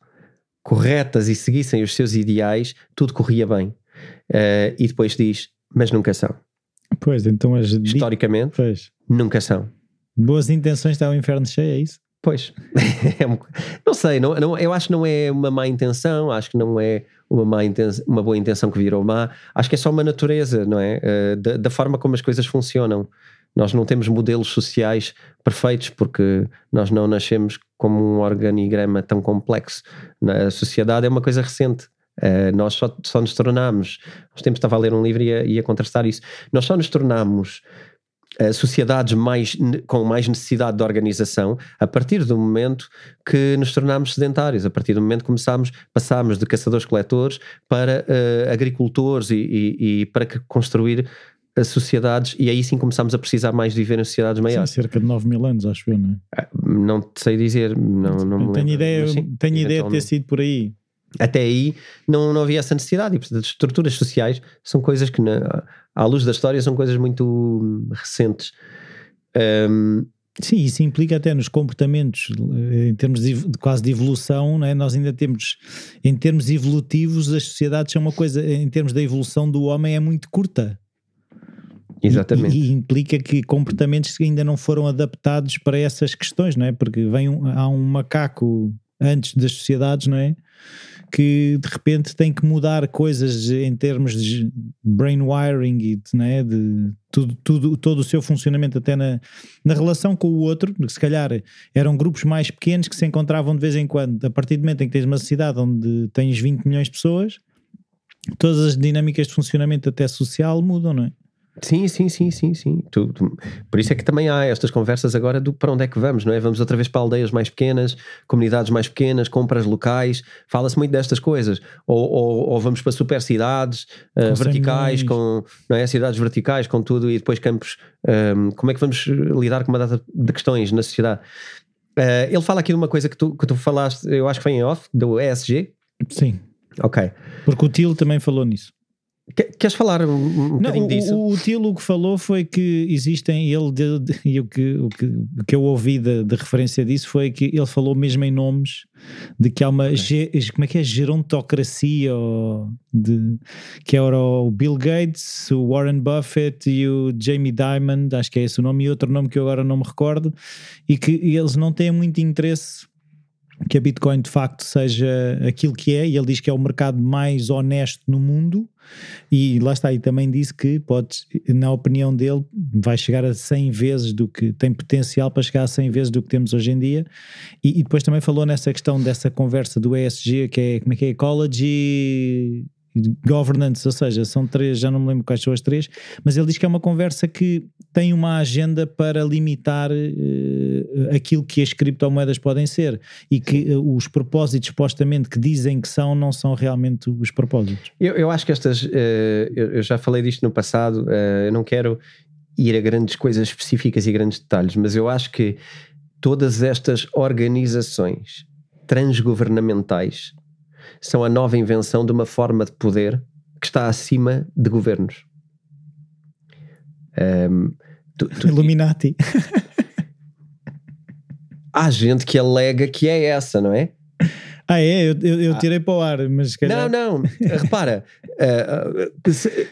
corretas e seguissem os seus ideais, tudo corria bem. Uh, e depois diz: mas nunca são. Pois, então as Historicamente, pois. nunca são. Boas intenções está o inferno cheio, é isso? Pois, *laughs* não sei, não, não, eu acho que não é uma má intenção, acho que não é uma, má intenção, uma boa intenção que virou má, acho que é só uma natureza, não é? Uh, da, da, forma como as coisas funcionam. Nós não temos modelos sociais perfeitos porque nós não nascemos como um organigrama tão complexo. Na sociedade é uma coisa recente. Uh, nós só, só nos tornamos, há tempos estava a ler um livro e a, e a contrastar isso, nós só nos tornamos uh, sociedades mais, com mais necessidade de organização a partir do momento que nos tornámos sedentários, a partir do momento que começámos, passámos de caçadores-coletores para uh, agricultores e, e, e para construir sociedades e aí sim começámos a precisar mais de viver em sociedades maiores. Sim, cerca de 9 mil anos, acho eu, não é? Não te sei dizer, não, não tenho lembro, ideia, sim, tenho ideia de ter sido por aí. Até aí não, não havia essa necessidade e portanto as estruturas sociais são coisas que na, à luz da história são coisas muito recentes. Um, Sim, isso implica até nos comportamentos, em termos de, de quase de evolução, é? nós ainda temos, em termos evolutivos, as sociedades são uma coisa, em termos da evolução do homem, é muito curta. Exatamente. E, e, implica que comportamentos ainda não foram adaptados para essas questões, não é? Porque vem um, há um macaco antes das sociedades, não é? Que de repente tem que mudar coisas em termos de brain wiring e de, é? de tudo, tudo, todo o seu funcionamento, até na, na relação com o outro, que se calhar eram grupos mais pequenos que se encontravam de vez em quando. A partir do momento em que tens uma cidade onde tens 20 milhões de pessoas, todas as dinâmicas de funcionamento, até social, mudam, não é? Sim, sim, sim, sim, sim. Tu, tu, por isso é que também há estas conversas agora do para onde é que vamos, não é? Vamos outra vez para aldeias mais pequenas, comunidades mais pequenas, compras locais, fala-se muito destas coisas. Ou, ou, ou vamos para super cidades uh, verticais, com não é? cidades verticais, com tudo, e depois campos. Um, como é que vamos lidar com uma data de questões na sociedade? Uh, ele fala aqui de uma coisa que tu, que tu falaste, eu acho que foi em off, do ESG. Sim. Ok. Porque o Tilo também falou nisso. Queres falar um, um não, o, disso? O, o Tilo que falou foi que existem, ele e o, que, o, que, o que eu ouvi de, de, referência disso foi que ele falou mesmo em nomes de que há uma, okay. ge, como é que é, gerontocracia, de, que era o Bill Gates, o Warren Buffett e o Jamie Dimon, acho que é esse o nome, e outro nome que eu agora não me recordo, e que eles não têm muito interesse que a Bitcoin de facto seja aquilo que é, e ele diz que é o mercado mais honesto no mundo, e lá está, e também disse que pode, na opinião dele, vai chegar a 100 vezes do que tem potencial para chegar a 100 vezes do que temos hoje em dia, e, e depois também falou nessa questão dessa conversa do ESG, que é, como é que é, Ecology, governance, ou seja, são três, já não me lembro quais são as três, mas ele diz que é uma conversa que tem uma agenda para limitar uh, aquilo que as criptomoedas podem ser e que uh, os propósitos supostamente que dizem que são não são realmente os propósitos. Eu, eu acho que estas, uh, eu, eu, já falei disto no passado, eu não quero ir a grandes coisas específicas e grandes detalhes, mas eu acho que todas estas organizações transgovernamentais são a nova invenção de uma forma de poder que está acima de governos. Um, tu, tu, Illuminati. há gente que alega que é essa, não é? Ah, é? Eu, eu, eu ah. tirei ah. para o ar, mas calhar... Não, não, repara. *laughs* uh,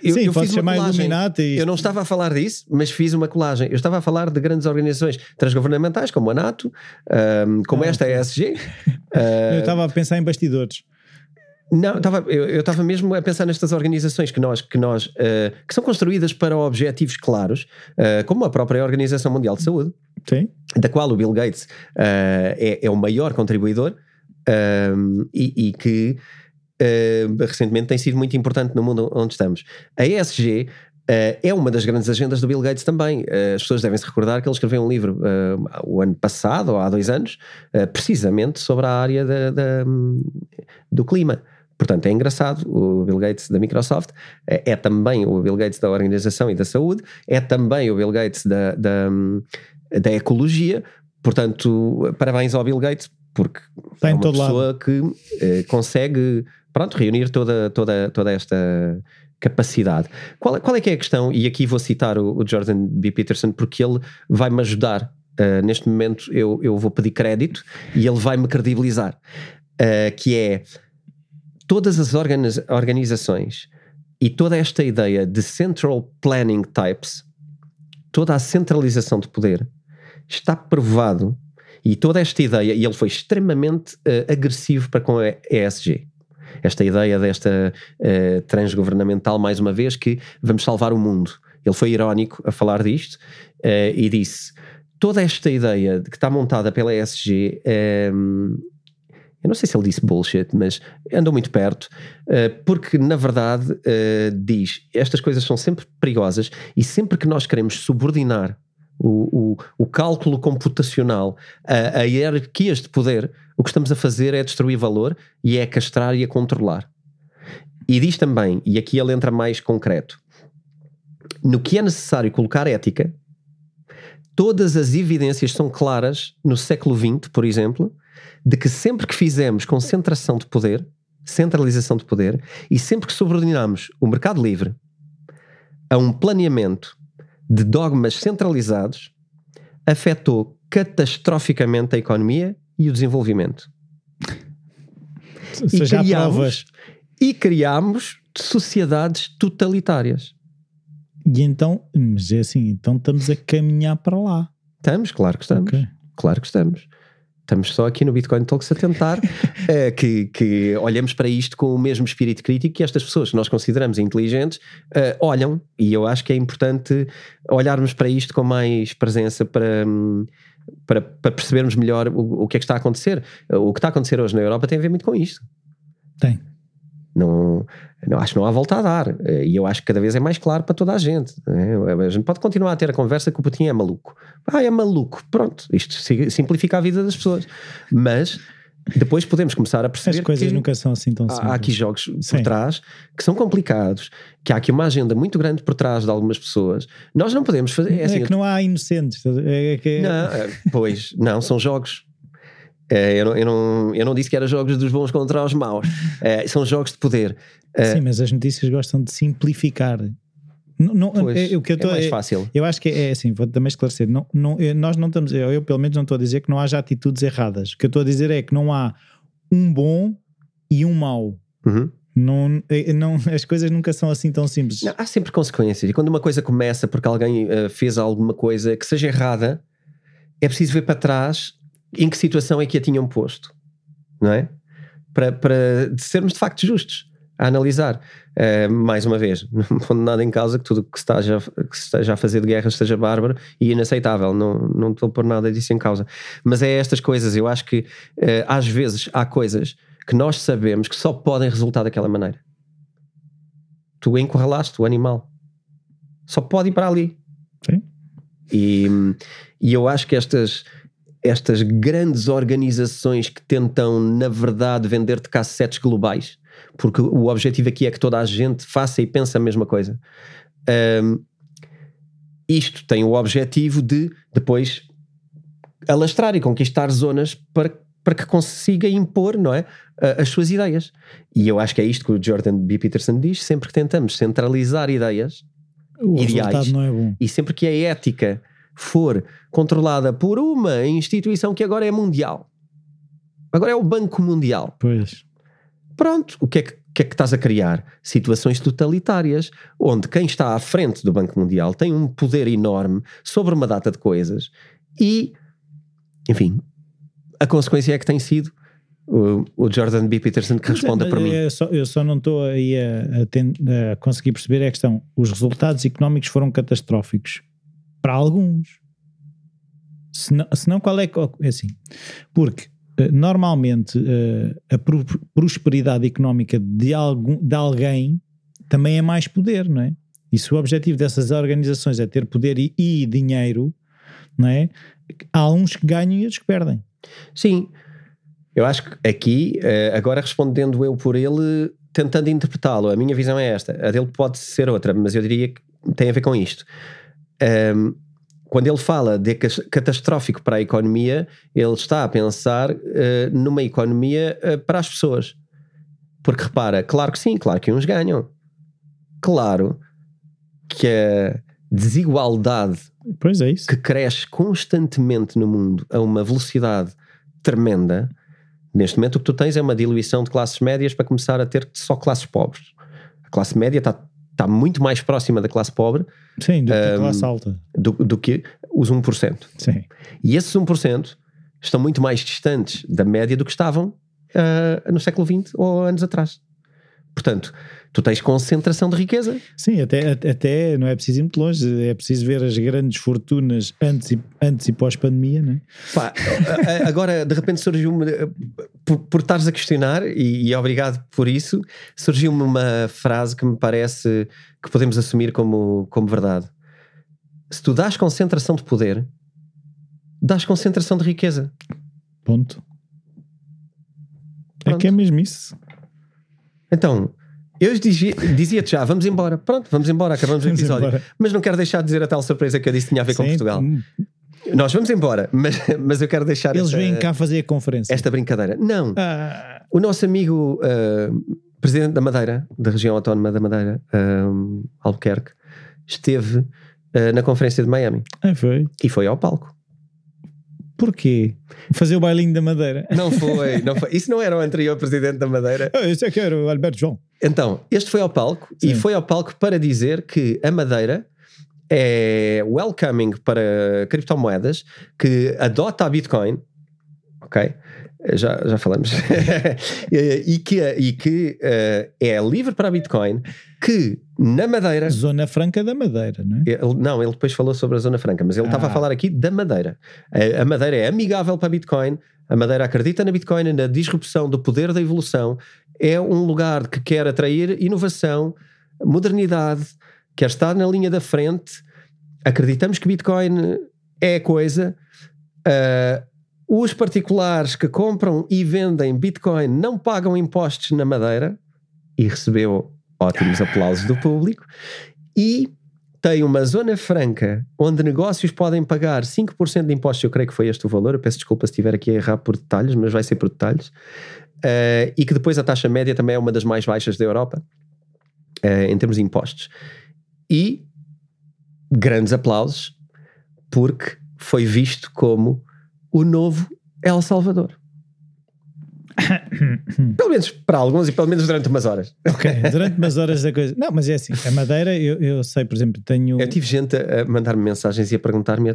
eu, Sim, eu fiz chamar Illuminati. Eu não estava a falar disso, mas fiz uma colagem. Eu estava a falar de grandes organizações transgovernamentais, como a NATO, um, como ah, esta ESG. Uh, *laughs* eu estava a pensar em bastidores. Não, tava, eu estava mesmo a pensar nestas organizações que nós, que nós uh, que são construídas para objetivos claros, uh, como a própria Organização Mundial de Saúde, Sim. da qual o Bill Gates uh, é, é, o maior contribuidor e, e, que recentemente tem sido muito importante no mundo onde estamos. A ESG Uh, é uma das grandes agendas do Bill Gates também. Uh, as pessoas devem se recordar que ele escreveu um livro uh, o ano passado, ou há dois anos, precisamente sobre a área da, da, do clima. Portanto, é engraçado, o Bill Gates da Microsoft é, é, também o Bill Gates da Organização e da Saúde, é também o Bill Gates da, da, da Ecologia. Portanto, parabéns ao Bill Gates, porque Está é uma pessoa lado. que eh, consegue pronto, reunir toda, toda, toda esta capacidade. Qual, qual é que é a questão? E aqui vou citar o, o Jordan B. Peterson, porque ele vai-me ajudar. Uh, neste momento eu, eu vou pedir crédito e ele vai-me credibilizar. Uh, que é todas as organizações e toda esta ideia de central planning types, toda a centralização de poder, está provado e toda esta ideia, e ele foi extremamente uh, agressivo para com a ESG. Esta ideia desta uh, transgovernamental, mais uma vez, que vamos salvar o mundo. Ele foi irónico a falar disto uh, e disse: toda esta ideia que está montada pela ESG um, eu não sei se ele disse bullshit, mas andou muito perto, uh, porque na verdade uh, diz estas coisas são sempre perigosas e sempre que nós queremos subordinar o, o, o cálculo computacional a, a hierarquias de poder, o que estamos a fazer é destruir valor e é castrar e a controlar. E diz também, e aqui ele entra mais concreto, no que é necessário colocar ética, todas as evidências são claras no século XX, por exemplo, de que sempre que fizemos concentração de poder, centralização de poder, e sempre que subordinamos o mercado livre a um planeamento de dogmas centralizados, afetou catastroficamente a economia e o desenvolvimento. e criámos, e criámos sociedades totalitárias. E então, mas é assim, então estamos a caminhar para lá. Estamos, claro que estamos. Okay. Claro que estamos. Estamos só aqui no Bitcoin Talks a tentar uh, *laughs* que, que olhemos para isto com o mesmo espírito crítico que estas pessoas que nós consideramos inteligentes uh, olham. E eu acho que é importante olharmos para isto com mais presença para. Para, para percebermos melhor o, o que é que está a acontecer. O que está a acontecer hoje na Europa tem a ver muito com isto. Tem. Não, não, acho que não há volta a dar. E eu acho que cada vez é mais claro para toda a gente. É? A gente pode continuar a ter a conversa que o Putin é maluco. Ah, é maluco. Pronto, isto simplifica a vida das pessoas. Mas depois podemos começar a perceber. As coisas que nunca são assim tão simples. Há aqui jogos Sim. por trás que são complicados, que há aqui uma agenda muito grande por trás de algumas pessoas. Nós não podemos fazer. É, assim, é que não há inocentes. É que... Não, é, pois, não, são jogos. É, eu, não, eu, não, eu não disse que eram jogos dos bons contra os maus. É, são jogos de poder. É, Sim, mas as notícias gostam de simplificar. Não, não, pois, é, o que eu tô, é mais fácil. Eu acho que é, assim, vou também esclarecer. Não, não, nós não estamos, eu, eu pelo menos não estou a dizer que não haja atitudes erradas. O que eu estou a dizer é que não há um bom e um mau. Uhum. Não, não, as coisas nunca são assim tão simples. Não, há sempre consequências. E quando uma coisa começa porque alguém uh, fez alguma coisa que seja errada, é preciso ver para trás em que situação é que a tinham posto, não é? Para, para sermos de facto justos a analisar. Uh, mais uma vez, *laughs* não pondo nada em causa que tudo que esteja, que se esteja a fazer de guerra esteja bárbaro e inaceitável, não, não estou a pôr nada disso em causa. Mas é estas coisas, eu acho que uh, às vezes há coisas que nós sabemos que só podem resultar daquela maneira. Tu encurralaste o animal, só pode ir para ali. Sim. E, e eu acho que estas estas grandes organizações que tentam, na verdade, vender-te cassetes globais, porque o objetivo aqui é que toda a gente faça e pense a mesma coisa. Um, isto tem o objetivo de depois alastrar e conquistar zonas para para que consiga impor não é, as suas ideias. E eu acho que é isto que o Jordan B. Peterson diz: sempre que tentamos centralizar ideias O Ideais. resultado não é bom. e sempre que a ética for controlada por uma instituição que agora é mundial, agora é o Banco Mundial. Pois. Pronto, o que é que, que é que estás a criar? Situações totalitárias, onde quem está à frente do Banco Mundial tem um poder enorme sobre uma data de coisas e, enfim, a consequência é que tem sido o, o Jordan B. Peterson que é- responda por mim. é só- eu só não estou aí a, a ten- a conseguir perceber a questão. Os resultados económicos foram catastróficos para alguns. Se não, se não, qual é. É assim. Porque eh, normalmente eh, a pro- prosperidade económica de, algum, de alguém também é mais poder, não é? E se o objetivo dessas organizações é ter poder e, e dinheiro, não é? Há uns que ganham e outros que perdem. Sim, eu acho que aqui, eh, agora respondendo eu por ele, tentando interpretá-lo, a minha visão é esta. A dele pode ser outra, mas eu diria que tem a ver com isto. Ahm, quando ele fala de catastrófico para a economia, ele está a pensar eh, numa economia eh, para as pessoas. Porque repara, claro que sim, claro que uns ganham. Claro que a desigualdade é que cresce constantemente no mundo a uma velocidade tremenda, neste momento o que tu tens é uma diluição de classes médias para começar a ter só classes pobres. A classe média está, está muito mais próxima da classe pobre Sim, do que a Ahm, classe alta. do, do que os 1%. Sim. E esses 1% estão muito mais distantes da média do que estavam ah, no século XX ou anos atrás. Portanto, tu tens concentração de riqueza. Sim, até, até- não é preciso ir muito longe, é preciso ver as grandes fortunas antes e, antes e pós-pandemia, não é? Pá, agora de repente surgiu-me, por, por estares a questionar, e, e obrigado por isso, surgiu-me uma frase que me parece que podemos assumir como, como verdade. Se tu dás concentração de poder, dás concentração de riqueza. Ponto. É Pronto. que é mesmo isso. Então, eu dizia- dizia-te já, vamos embora. Pronto, vamos embora, acabamos o Vamos episódio. embora. Mas não quero deixar de dizer a tal surpresa que eu disse que tinha a ver com Sim, Portugal. hum, Nós vamos embora, *laughs* mas, mas eu quero deixar Eles esta, vêm cá fazer a conferência. esta brincadeira. Não, Ah, O nosso amigo ah, presidente da Madeira, da região autónoma da Madeira, ah, Albuquerque, esteve ah, na conferência de Miami ah, foi. e foi ao palco. Porquê? Fazer o bailinho da madeira. Não foi, não foi. Isso não era o anterior presidente da Madeira. Ah, esse é que era o Alberto João. Então, este foi ao palco e Sim. foi ao palco para dizer que a Madeira é welcoming para criptomoedas, que adota a Bitcoin, ok? Já, já falamos. *laughs* e que, e que eh, é livre para a Bitcoin, que na Madeira. Zona Franca da Madeira, não é? Ele- não, ele depois falou sobre a Zona Franca, mas ele estava Ah. a falar aqui da Madeira. A, a Madeira é amigável para a Bitcoin, a Madeira acredita na Bitcoin, na disrupção do poder da evolução, é um lugar que quer atrair inovação, modernidade, quer estar na linha da frente. Acreditamos que Bitcoin é a coisa. Ah, os particulares que compram e vendem Bitcoin não pagam impostos na Madeira e recebeu ótimos aplausos do público. E tem uma zona franca onde negócios podem pagar 5% de impostos. Eu creio que foi este o valor. Eu peço desculpa se estiver aqui a errar por detalhes, mas vai ser por detalhes. Eh, e que depois a taxa média também é uma das mais baixas da Europa eh, em termos de impostos. E grandes aplausos porque foi visto como o novo El Salvador. *coughs* pelo menos para alguns e pelo menos durante umas horas. Ok, durante umas horas da coisa. Não, mas é assim, a Madeira, eu, eu sei, por exemplo, tenho. Eu tive gente a mandar-me mensagens e a perguntar-me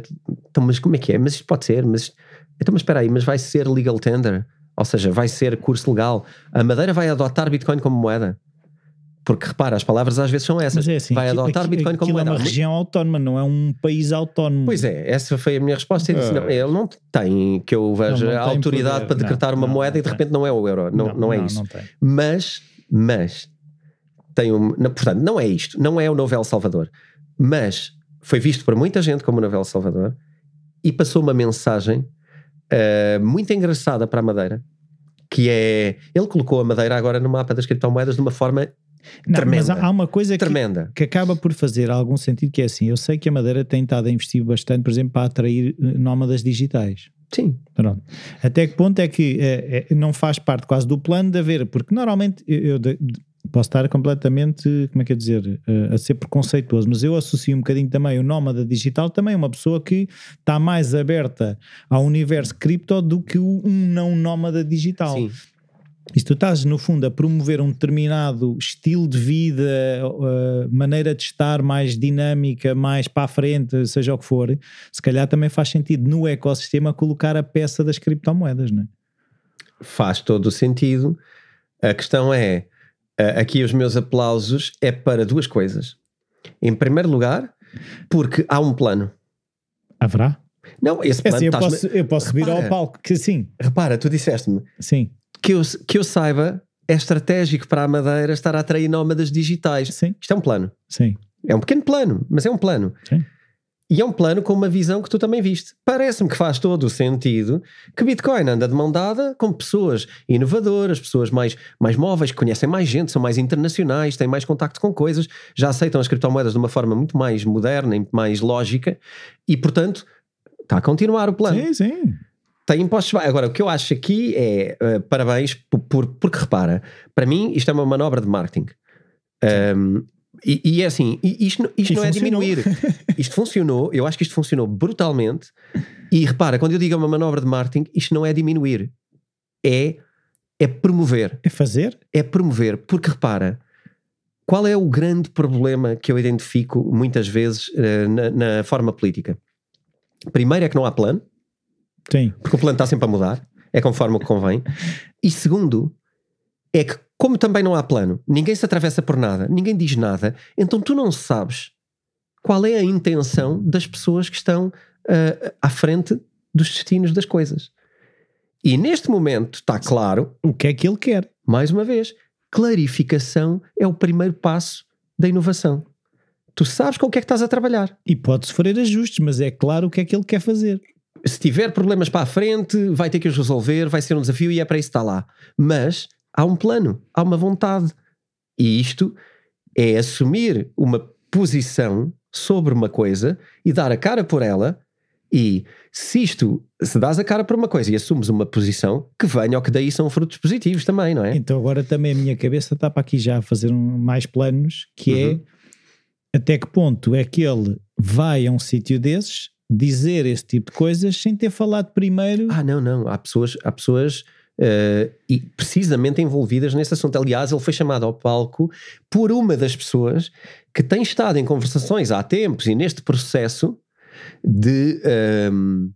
então, mas como é que é? Mas isto pode ser, mas então, mas espera aí, mas vai ser legal tender? Ou seja, vai ser curso legal. A Madeira vai adotar Bitcoin como moeda. Porque repara, as palavras às vezes são essas. É assim, vai aqui- adotar aqui- Bitcoin como aquilo é moeda. uma região autónoma, não é um país autónomo. Pois é, essa foi a minha resposta. Eu disse, Ah. não, ele não tem, que eu veja, Não, não a autoridade poder. para decretar Não, uma não, moeda não e de repente não é o euro. Não, não, é isso. Não tem. Mas, mas, tem um, não, portanto, não é isto, não é o novo El Salvador, mas foi visto por muita gente como o novo El Salvador e passou uma mensagem eh, muito engraçada para a Madeira, que é, ele colocou a Madeira agora no mapa das criptomoedas de uma forma Não, mas Tremenda. há há uma coisa que, tremenda. que acaba por fazer algum sentido, que é assim, eu sei que a Madeira tem estado a investir bastante, por exemplo, para atrair eh, nómadas digitais. Sim. Pronto. Até que ponto é que é, é, não faz parte quase do plano de haver, porque normalmente eu, de, posso estar completamente, como é que é dizer, a ser preconceituoso, mas eu associo um bocadinho também o nómada digital também uma pessoa que está mais aberta ao universo cripto do que um não nómada digital. Sim. E se tu estás, no fundo, a promover um determinado estilo de vida, uh, maneira de estar mais dinâmica, mais para a frente, seja o que for, se calhar também faz sentido no ecossistema colocar a peça das criptomoedas, não é? Faz todo o sentido. A questão é, uh, aqui os meus aplausos é para duas coisas. Em primeiro lugar, porque há um plano. Haverá? Não, esse plano... É assim, eu, posso, eu posso subir ao palco, que sim. Repara, tu disseste-me... Sim que eu, que eu saiba, é estratégico para a Madeira estar a atrair nómadas digitais. Sim. Isto é um plano. Sim. É um pequeno plano, mas é um plano. Sim. E é um plano com uma visão que tu também viste. Parece-me que faz todo o sentido que Bitcoin anda de mão dada com pessoas inovadoras, pessoas mais, mais móveis, que conhecem mais gente, são mais internacionais, têm mais contacto com coisas, já aceitam as criptomoedas de uma forma muito mais moderna e mais lógica e, portanto, está a continuar o plano. Sim, sim tem impostos baixos. Agora, o que eu acho aqui é uh, parabéns, por, por, porque repara, para mim isto é uma manobra de marketing. Um, e, e, é assim, isto, isto não funcionou. é diminuir. *laughs* Isto funcionou, eu acho que isto funcionou brutalmente. E repara, quando eu digo uma manobra de marketing, isto não é diminuir, é, é promover. É fazer? É promover, porque repara, qual é o grande problema que eu identifico muitas vezes uh, na, na forma política? Primeiro é que não há plano. Sim. Porque o plano está sempre a mudar, é conforme o que convém. E segundo, é que, como também não há plano, ninguém se atravessa por nada, ninguém diz nada, então tu não sabes qual é a intenção das pessoas que estão uh, à frente dos destinos das coisas. E neste momento está claro. O que é que ele quer? Mais uma vez, clarificação é o primeiro passo da inovação. Tu sabes com o que é que estás a trabalhar. E pode sofrer ajustes, mas é claro o que é que ele quer fazer se tiver problemas para a frente, vai ter que os resolver, vai ser um desafio e é para isso que está lá. Mas há um plano, há uma vontade. E isto é assumir uma posição sobre uma coisa e dar a cara por ela. E se isto, se dás a cara por uma coisa e assumes uma posição, que venha ou que daí são frutos positivos também, não é? Então agora também a minha cabeça está para aqui já a fazer um, mais planos, que é uhum. é até que ponto é que ele vai a um sítio desses dizer esse tipo de coisas sem ter falado primeiro. Ah, não, não. Há pessoas, há pessoas uh, e precisamente envolvidas nesse assunto. Aliás, ele foi chamado ao palco por uma das pessoas que tem estado em conversações há tempos e neste processo de, um, ehm,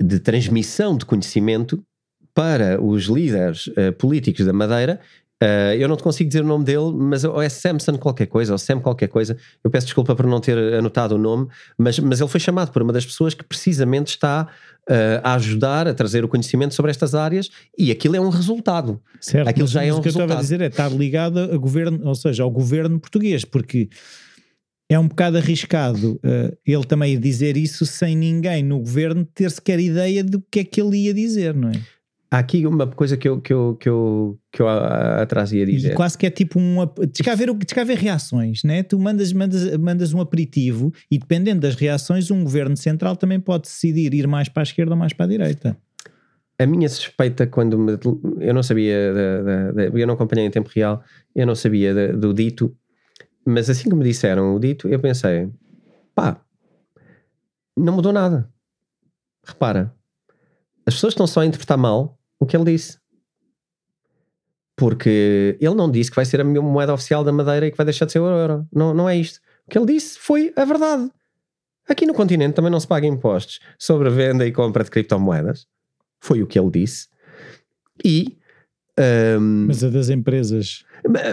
de transmissão de conhecimento para os líderes uh, políticos da Madeira Uh, eu não te consigo dizer o nome dele, mas ou é Samson qualquer coisa, ou Sam qualquer coisa. Eu peço desculpa por não ter anotado o nome, mas, mas ele foi chamado por uma das pessoas que precisamente está uh, a ajudar a trazer o conhecimento sobre estas áreas e aquilo é um resultado. Certo, aquilo já é um o que resultado. eu estava a dizer é estar ligado a governo, ou seja, ao governo português, porque é um bocado arriscado uh, ele também dizer isso sem ninguém no governo ter sequer ideia do que é que ele ia dizer, não é? Há aqui uma coisa que eu, que eu, que eu, que eu atrás ia dizer. E quase que é tipo uma. Descaver, descaver reações, né? Tu mandas, mandas, mandas um aperitivo e dependendo das reações, um governo central também pode decidir ir mais para a esquerda ou mais para a direita. A minha suspeita, quando me, eu não sabia, da, da, da, eu não acompanhei em tempo real, eu não sabia do dito, mas assim que me disseram o dito, eu pensei, pá, não mudou nada. Repara, as pessoas estão só a interpretar mal o que ele disse. Porque ele não disse que vai ser a moeda oficial da Madeira e que vai deixar de ser o euro. Não, não é isto. O que ele disse foi a verdade. Aqui no continente também não se paga impostos sobre a venda e compra de criptomoedas. Foi o que ele disse. E. Um, mas a das empresas.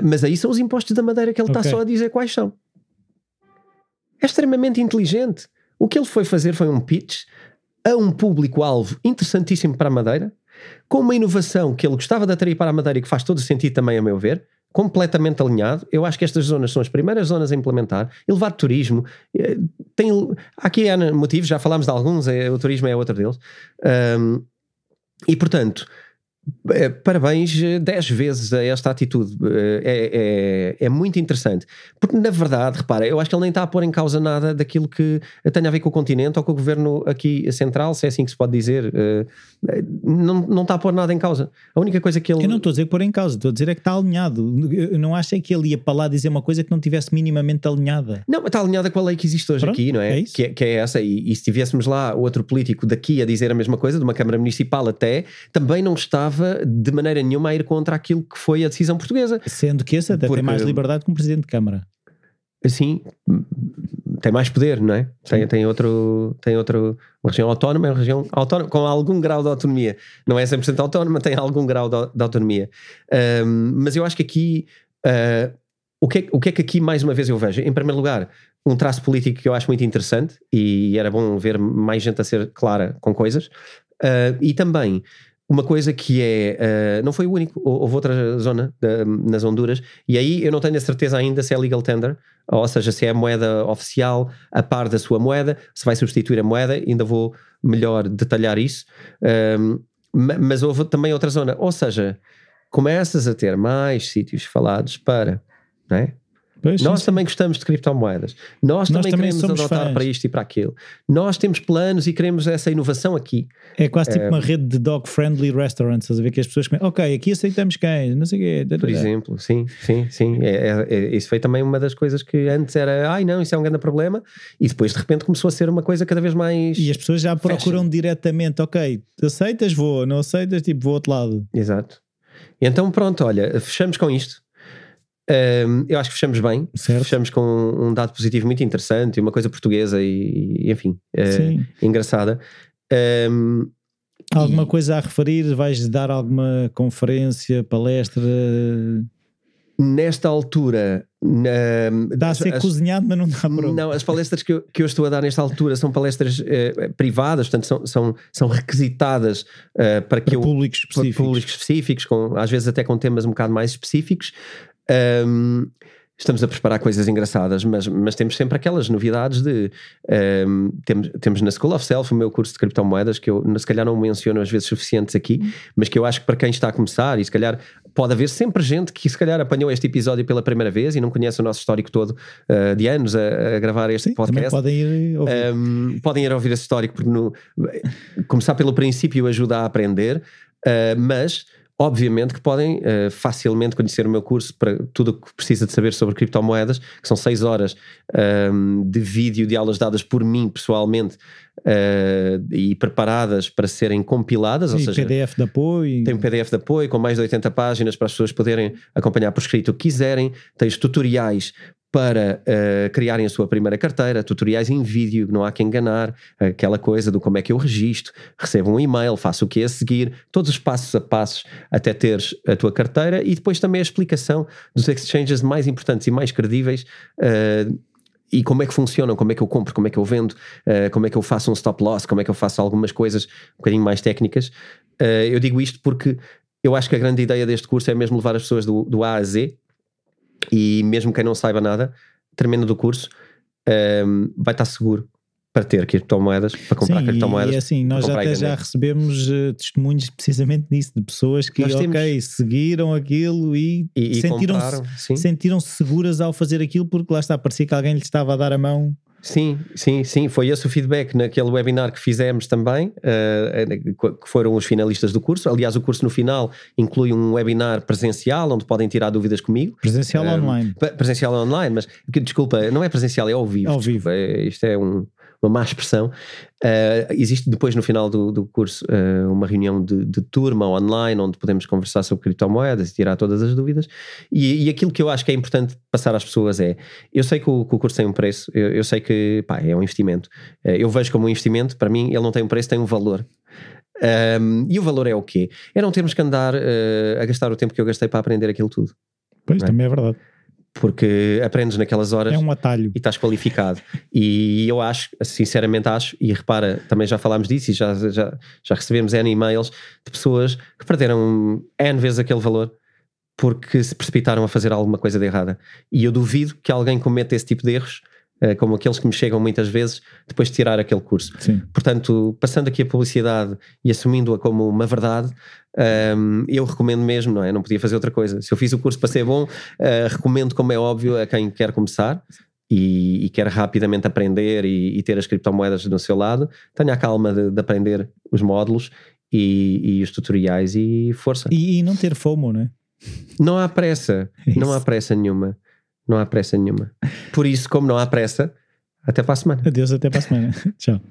Mas aí são os impostos da Madeira que ele okay. está só a dizer quais são. É extremamente inteligente. O que ele foi fazer foi um pitch a um público-alvo interessantíssimo para a Madeira com uma inovação que ele gostava de atrair para a Madeira e que faz todo sentido também, a meu ver, completamente alinhado. Eu acho que estas zonas são as primeiras zonas a implementar. Elevar turismo. Eh, tem, aqui há motivos, já falámos de alguns, é, o turismo é outro deles. Um, e portanto, Eh, Parabéns 10 vezes a esta atitude. Eh, É, é, é muito interessante. Porque, na verdade, repara, eu acho que ele nem está a pôr em causa nada daquilo que tenha a ver com o continente ou com o governo aqui central, se é assim que se pode dizer. Eh, Não, não está a pôr nada em causa. A única coisa que ele. Eu não estou a dizer pôr em causa, estou a dizer é que está alinhado. Eu não acho é que ele ia para lá dizer uma coisa que não tivesse minimamente alinhada. Não, está alinhada com a lei que existe hoje Pronto, aqui, não é? é isso. que, é que é essa. E, e se tivéssemos lá outro político daqui a dizer a mesma coisa, de uma Câmara Municipal até, também não estava de maneira nenhuma a ir contra aquilo que foi a decisão portuguesa. Sendo que esse até Porque- tem mais liberdade que um presidente de Câmara. Assim, tem mais poder, não é? Tem, tem outro. Tem outro. Uma região autónoma é uma região autónoma com algum grau de autonomia. Não é 100% autónoma, tem algum grau de, de autonomia. Ahm, mas eu acho que aqui. ah, o, que é, o que é que aqui mais uma vez eu vejo? Em primeiro lugar, um traço político que eu acho muito interessante e era bom ver mais gente a ser clara com coisas. Ah, e também uma coisa que é. ah, não foi o único, hou- houve outra zona da- nas Honduras, e aí eu não tenho a certeza ainda se é legal tender, ou seja, se é a moeda oficial a par da sua moeda, se vai substituir a moeda, ainda vou melhor detalhar isso. Ahm, ma- mas houve também outra zona, ou seja, começas a ter mais sítios falados para. Não é? Pois, Nós sim. também gostamos de criptomoedas. Nós, Nós também, também queremos adotar fãs. para isto e para aquilo. Nós temos planos e queremos essa inovação aqui. É quase tipo uma rede de dog-friendly restaurants, estás a ver que as pessoas comem, ok, aqui aceitamos cães, não sei o quê. Por exemplo, sim, sim, sim. É, é- é- isso foi também uma das coisas que antes era, ai não, isso é um grande problema, e depois de repente começou a ser uma coisa cada vez mais. E as pessoas já procuram diretamente, ok, aceitas, vou, não aceitas, tipo, vou ao outro lado. Exato. Então pronto, olha, fechamos com isto. Ahm, eu acho que fechamos bem. Certo. Fechamos com um dado positivo muito interessante e uma coisa portuguesa e, e, enfim, eh, engraçada. Ahm, Alguma E- coisa a referir? Vais dar alguma conferência, palestra? nesta altura, na- Está a ser as- cozinhado, mas não está pronto. Não, as palestras que eu, que eu estou a dar nesta altura são palestras eh, privadas, portanto são, são, são requisitadas eh, para que para eu públicos para específicos. públicos específicos, com, às vezes até com temas um bocado mais específicos. Ahm, estamos a preparar coisas engraçadas, mas, mas temos sempre aquelas novidades de ahm, temos, temos na School of Self o meu curso de criptomoedas que eu se calhar não menciono às vezes suficientes aqui, mas que eu acho que para quem está a começar e se calhar pode haver sempre gente que se calhar apanhou este episódio pela primeira vez e não conhece o nosso histórico todo ah, de anos a, a gravar este Sim, podcast. podem ir ouvir. Um, podem ir ouvir esse histórico porque no- começar pelo princípio ajuda a aprender, uh, mas obviamente que podem uh, facilmente conhecer o meu curso para tudo o que precisa de saber sobre criptomoedas, que são seis horas um, de vídeo de aulas dadas por mim pessoalmente uh, e preparadas para serem compiladas, ou Sim, seja, PDF de apoio. tem um PDF de apoio com mais de 80 páginas para as pessoas poderem acompanhar por escrito o que quiserem. Tens tutoriais para eh, criarem a sua primeira carteira, tutoriais em vídeo, não há que enganar, aquela coisa do como é que eu registro, recebo um e-mail, faço o que é a seguir, todos os passos a passos até teres a tua carteira e depois também a explicação dos exchanges mais importantes e mais credíveis. eh, e como é que funcionam, como é que eu compro, como é que eu vendo, eh, como é que eu faço um stop loss, como é que eu faço algumas coisas um bocadinho mais técnicas. Eu digo isto porque eu acho que a grande ideia deste curso é mesmo levar as pessoas do, do A a Z e mesmo quem não saiba nada, termina do curso, ehm, vai estar seguro para ter criptomoedas, para comprar Sim, criptomoedas. e assim, nós até já recebemos eh, testemunhos precisamente disso, de pessoas que, Nós temos- ok, seguiram aquilo e, E, e sentiram-se sentiram-se seguras ao fazer aquilo porque lá está, parecia que alguém lhe estava a dar a mão. Sim, sim, sim. Foi esse o feedback naquele webinar que fizemos também, eh, que foram os finalistas do curso. Aliás, o curso no final inclui um webinar presencial onde podem tirar dúvidas comigo. Presencial Um, online. Pre- Presencial online, mas que, desculpa, não é presencial, é ao vivo. Ao vivo. desculpa, é- isto é um- uma má expressão. Uh, existe depois no final do, do curso uh, uma reunião de, de turma online onde podemos conversar sobre criptomoedas e tirar todas as dúvidas. E, e aquilo que eu acho que é importante passar às pessoas é: eu sei que o, que o curso tem um preço, eu, eu sei que pá, é um investimento. Uh, eu vejo como um investimento, para mim, ele não tem um preço, tem um valor. Um, e o valor é o quê? É não termos que andar a gastar o tempo que eu gastei para aprender aquilo tudo. Pois, é? também é verdade. Porque aprendes naquelas horas É um atalho. e estás qualificado. E eu acho, sinceramente acho, e repara, também já falámos disso e já, já, já recebemos N e-mails de pessoas que perderam N vezes aquele valor porque se precipitaram a fazer alguma coisa de errada. E eu duvido que alguém cometa esse tipo de erros uh, como aqueles que me chegam muitas vezes, depois de tirar aquele curso. Sim. Portanto, passando aqui a publicidade e assumindo-a como uma verdade, um, eu recomendo mesmo, não é? Não podia fazer outra coisa. Se eu fiz o curso para ser bom, uh, recomendo, como é óbvio, a quem quer começar. E, e quer rapidamente aprender e, e, ter as criptomoedas no seu lado, tenha a calma de, de aprender os módulos e, e, os tutoriais e força. E, e não ter FOMO, não é? Não há pressa, é *laughs* não há pressa nenhuma. Não há pressa nenhuma. Por isso, como não há pressa, até para a semana. Adeus, até para a semana. *laughs* Tchau.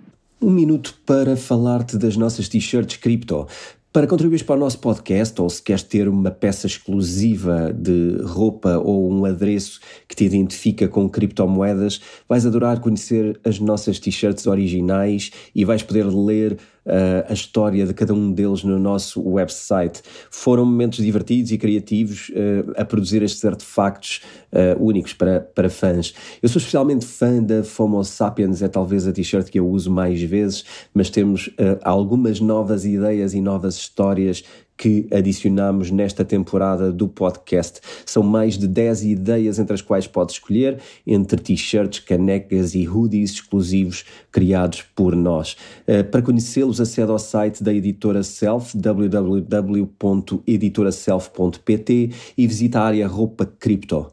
Um minuto para falar-te das nossas t-shirts cripto. Para contribuir para o nosso podcast, ou se queres ter uma peça exclusiva de roupa ou um adereço que te identifica com criptomoedas, vais adorar conhecer as nossas t-shirts originais e vais poder ler uh, a história de cada um deles no nosso website. Foram momentos divertidos e criativos uh, a produzir estes artefactos uh, únicos para, para fãs. Eu sou especialmente fã da FOMO Sapiens, é talvez a t-shirt que eu uso mais vezes, mas temos algumas novas ideias e novas histórias que adicionamos nesta temporada do podcast. São mais de 10 ideias entre as quais podes escolher, entre t-shirts, canecas e hoodies exclusivos criados por nós. Uh, para conhecê-los, acede ao site da editora Self, www.editoraself.pt e visita a área roupa cripto.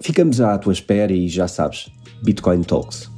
Ficamos à tua espera e já sabes, Bitcoin Talks.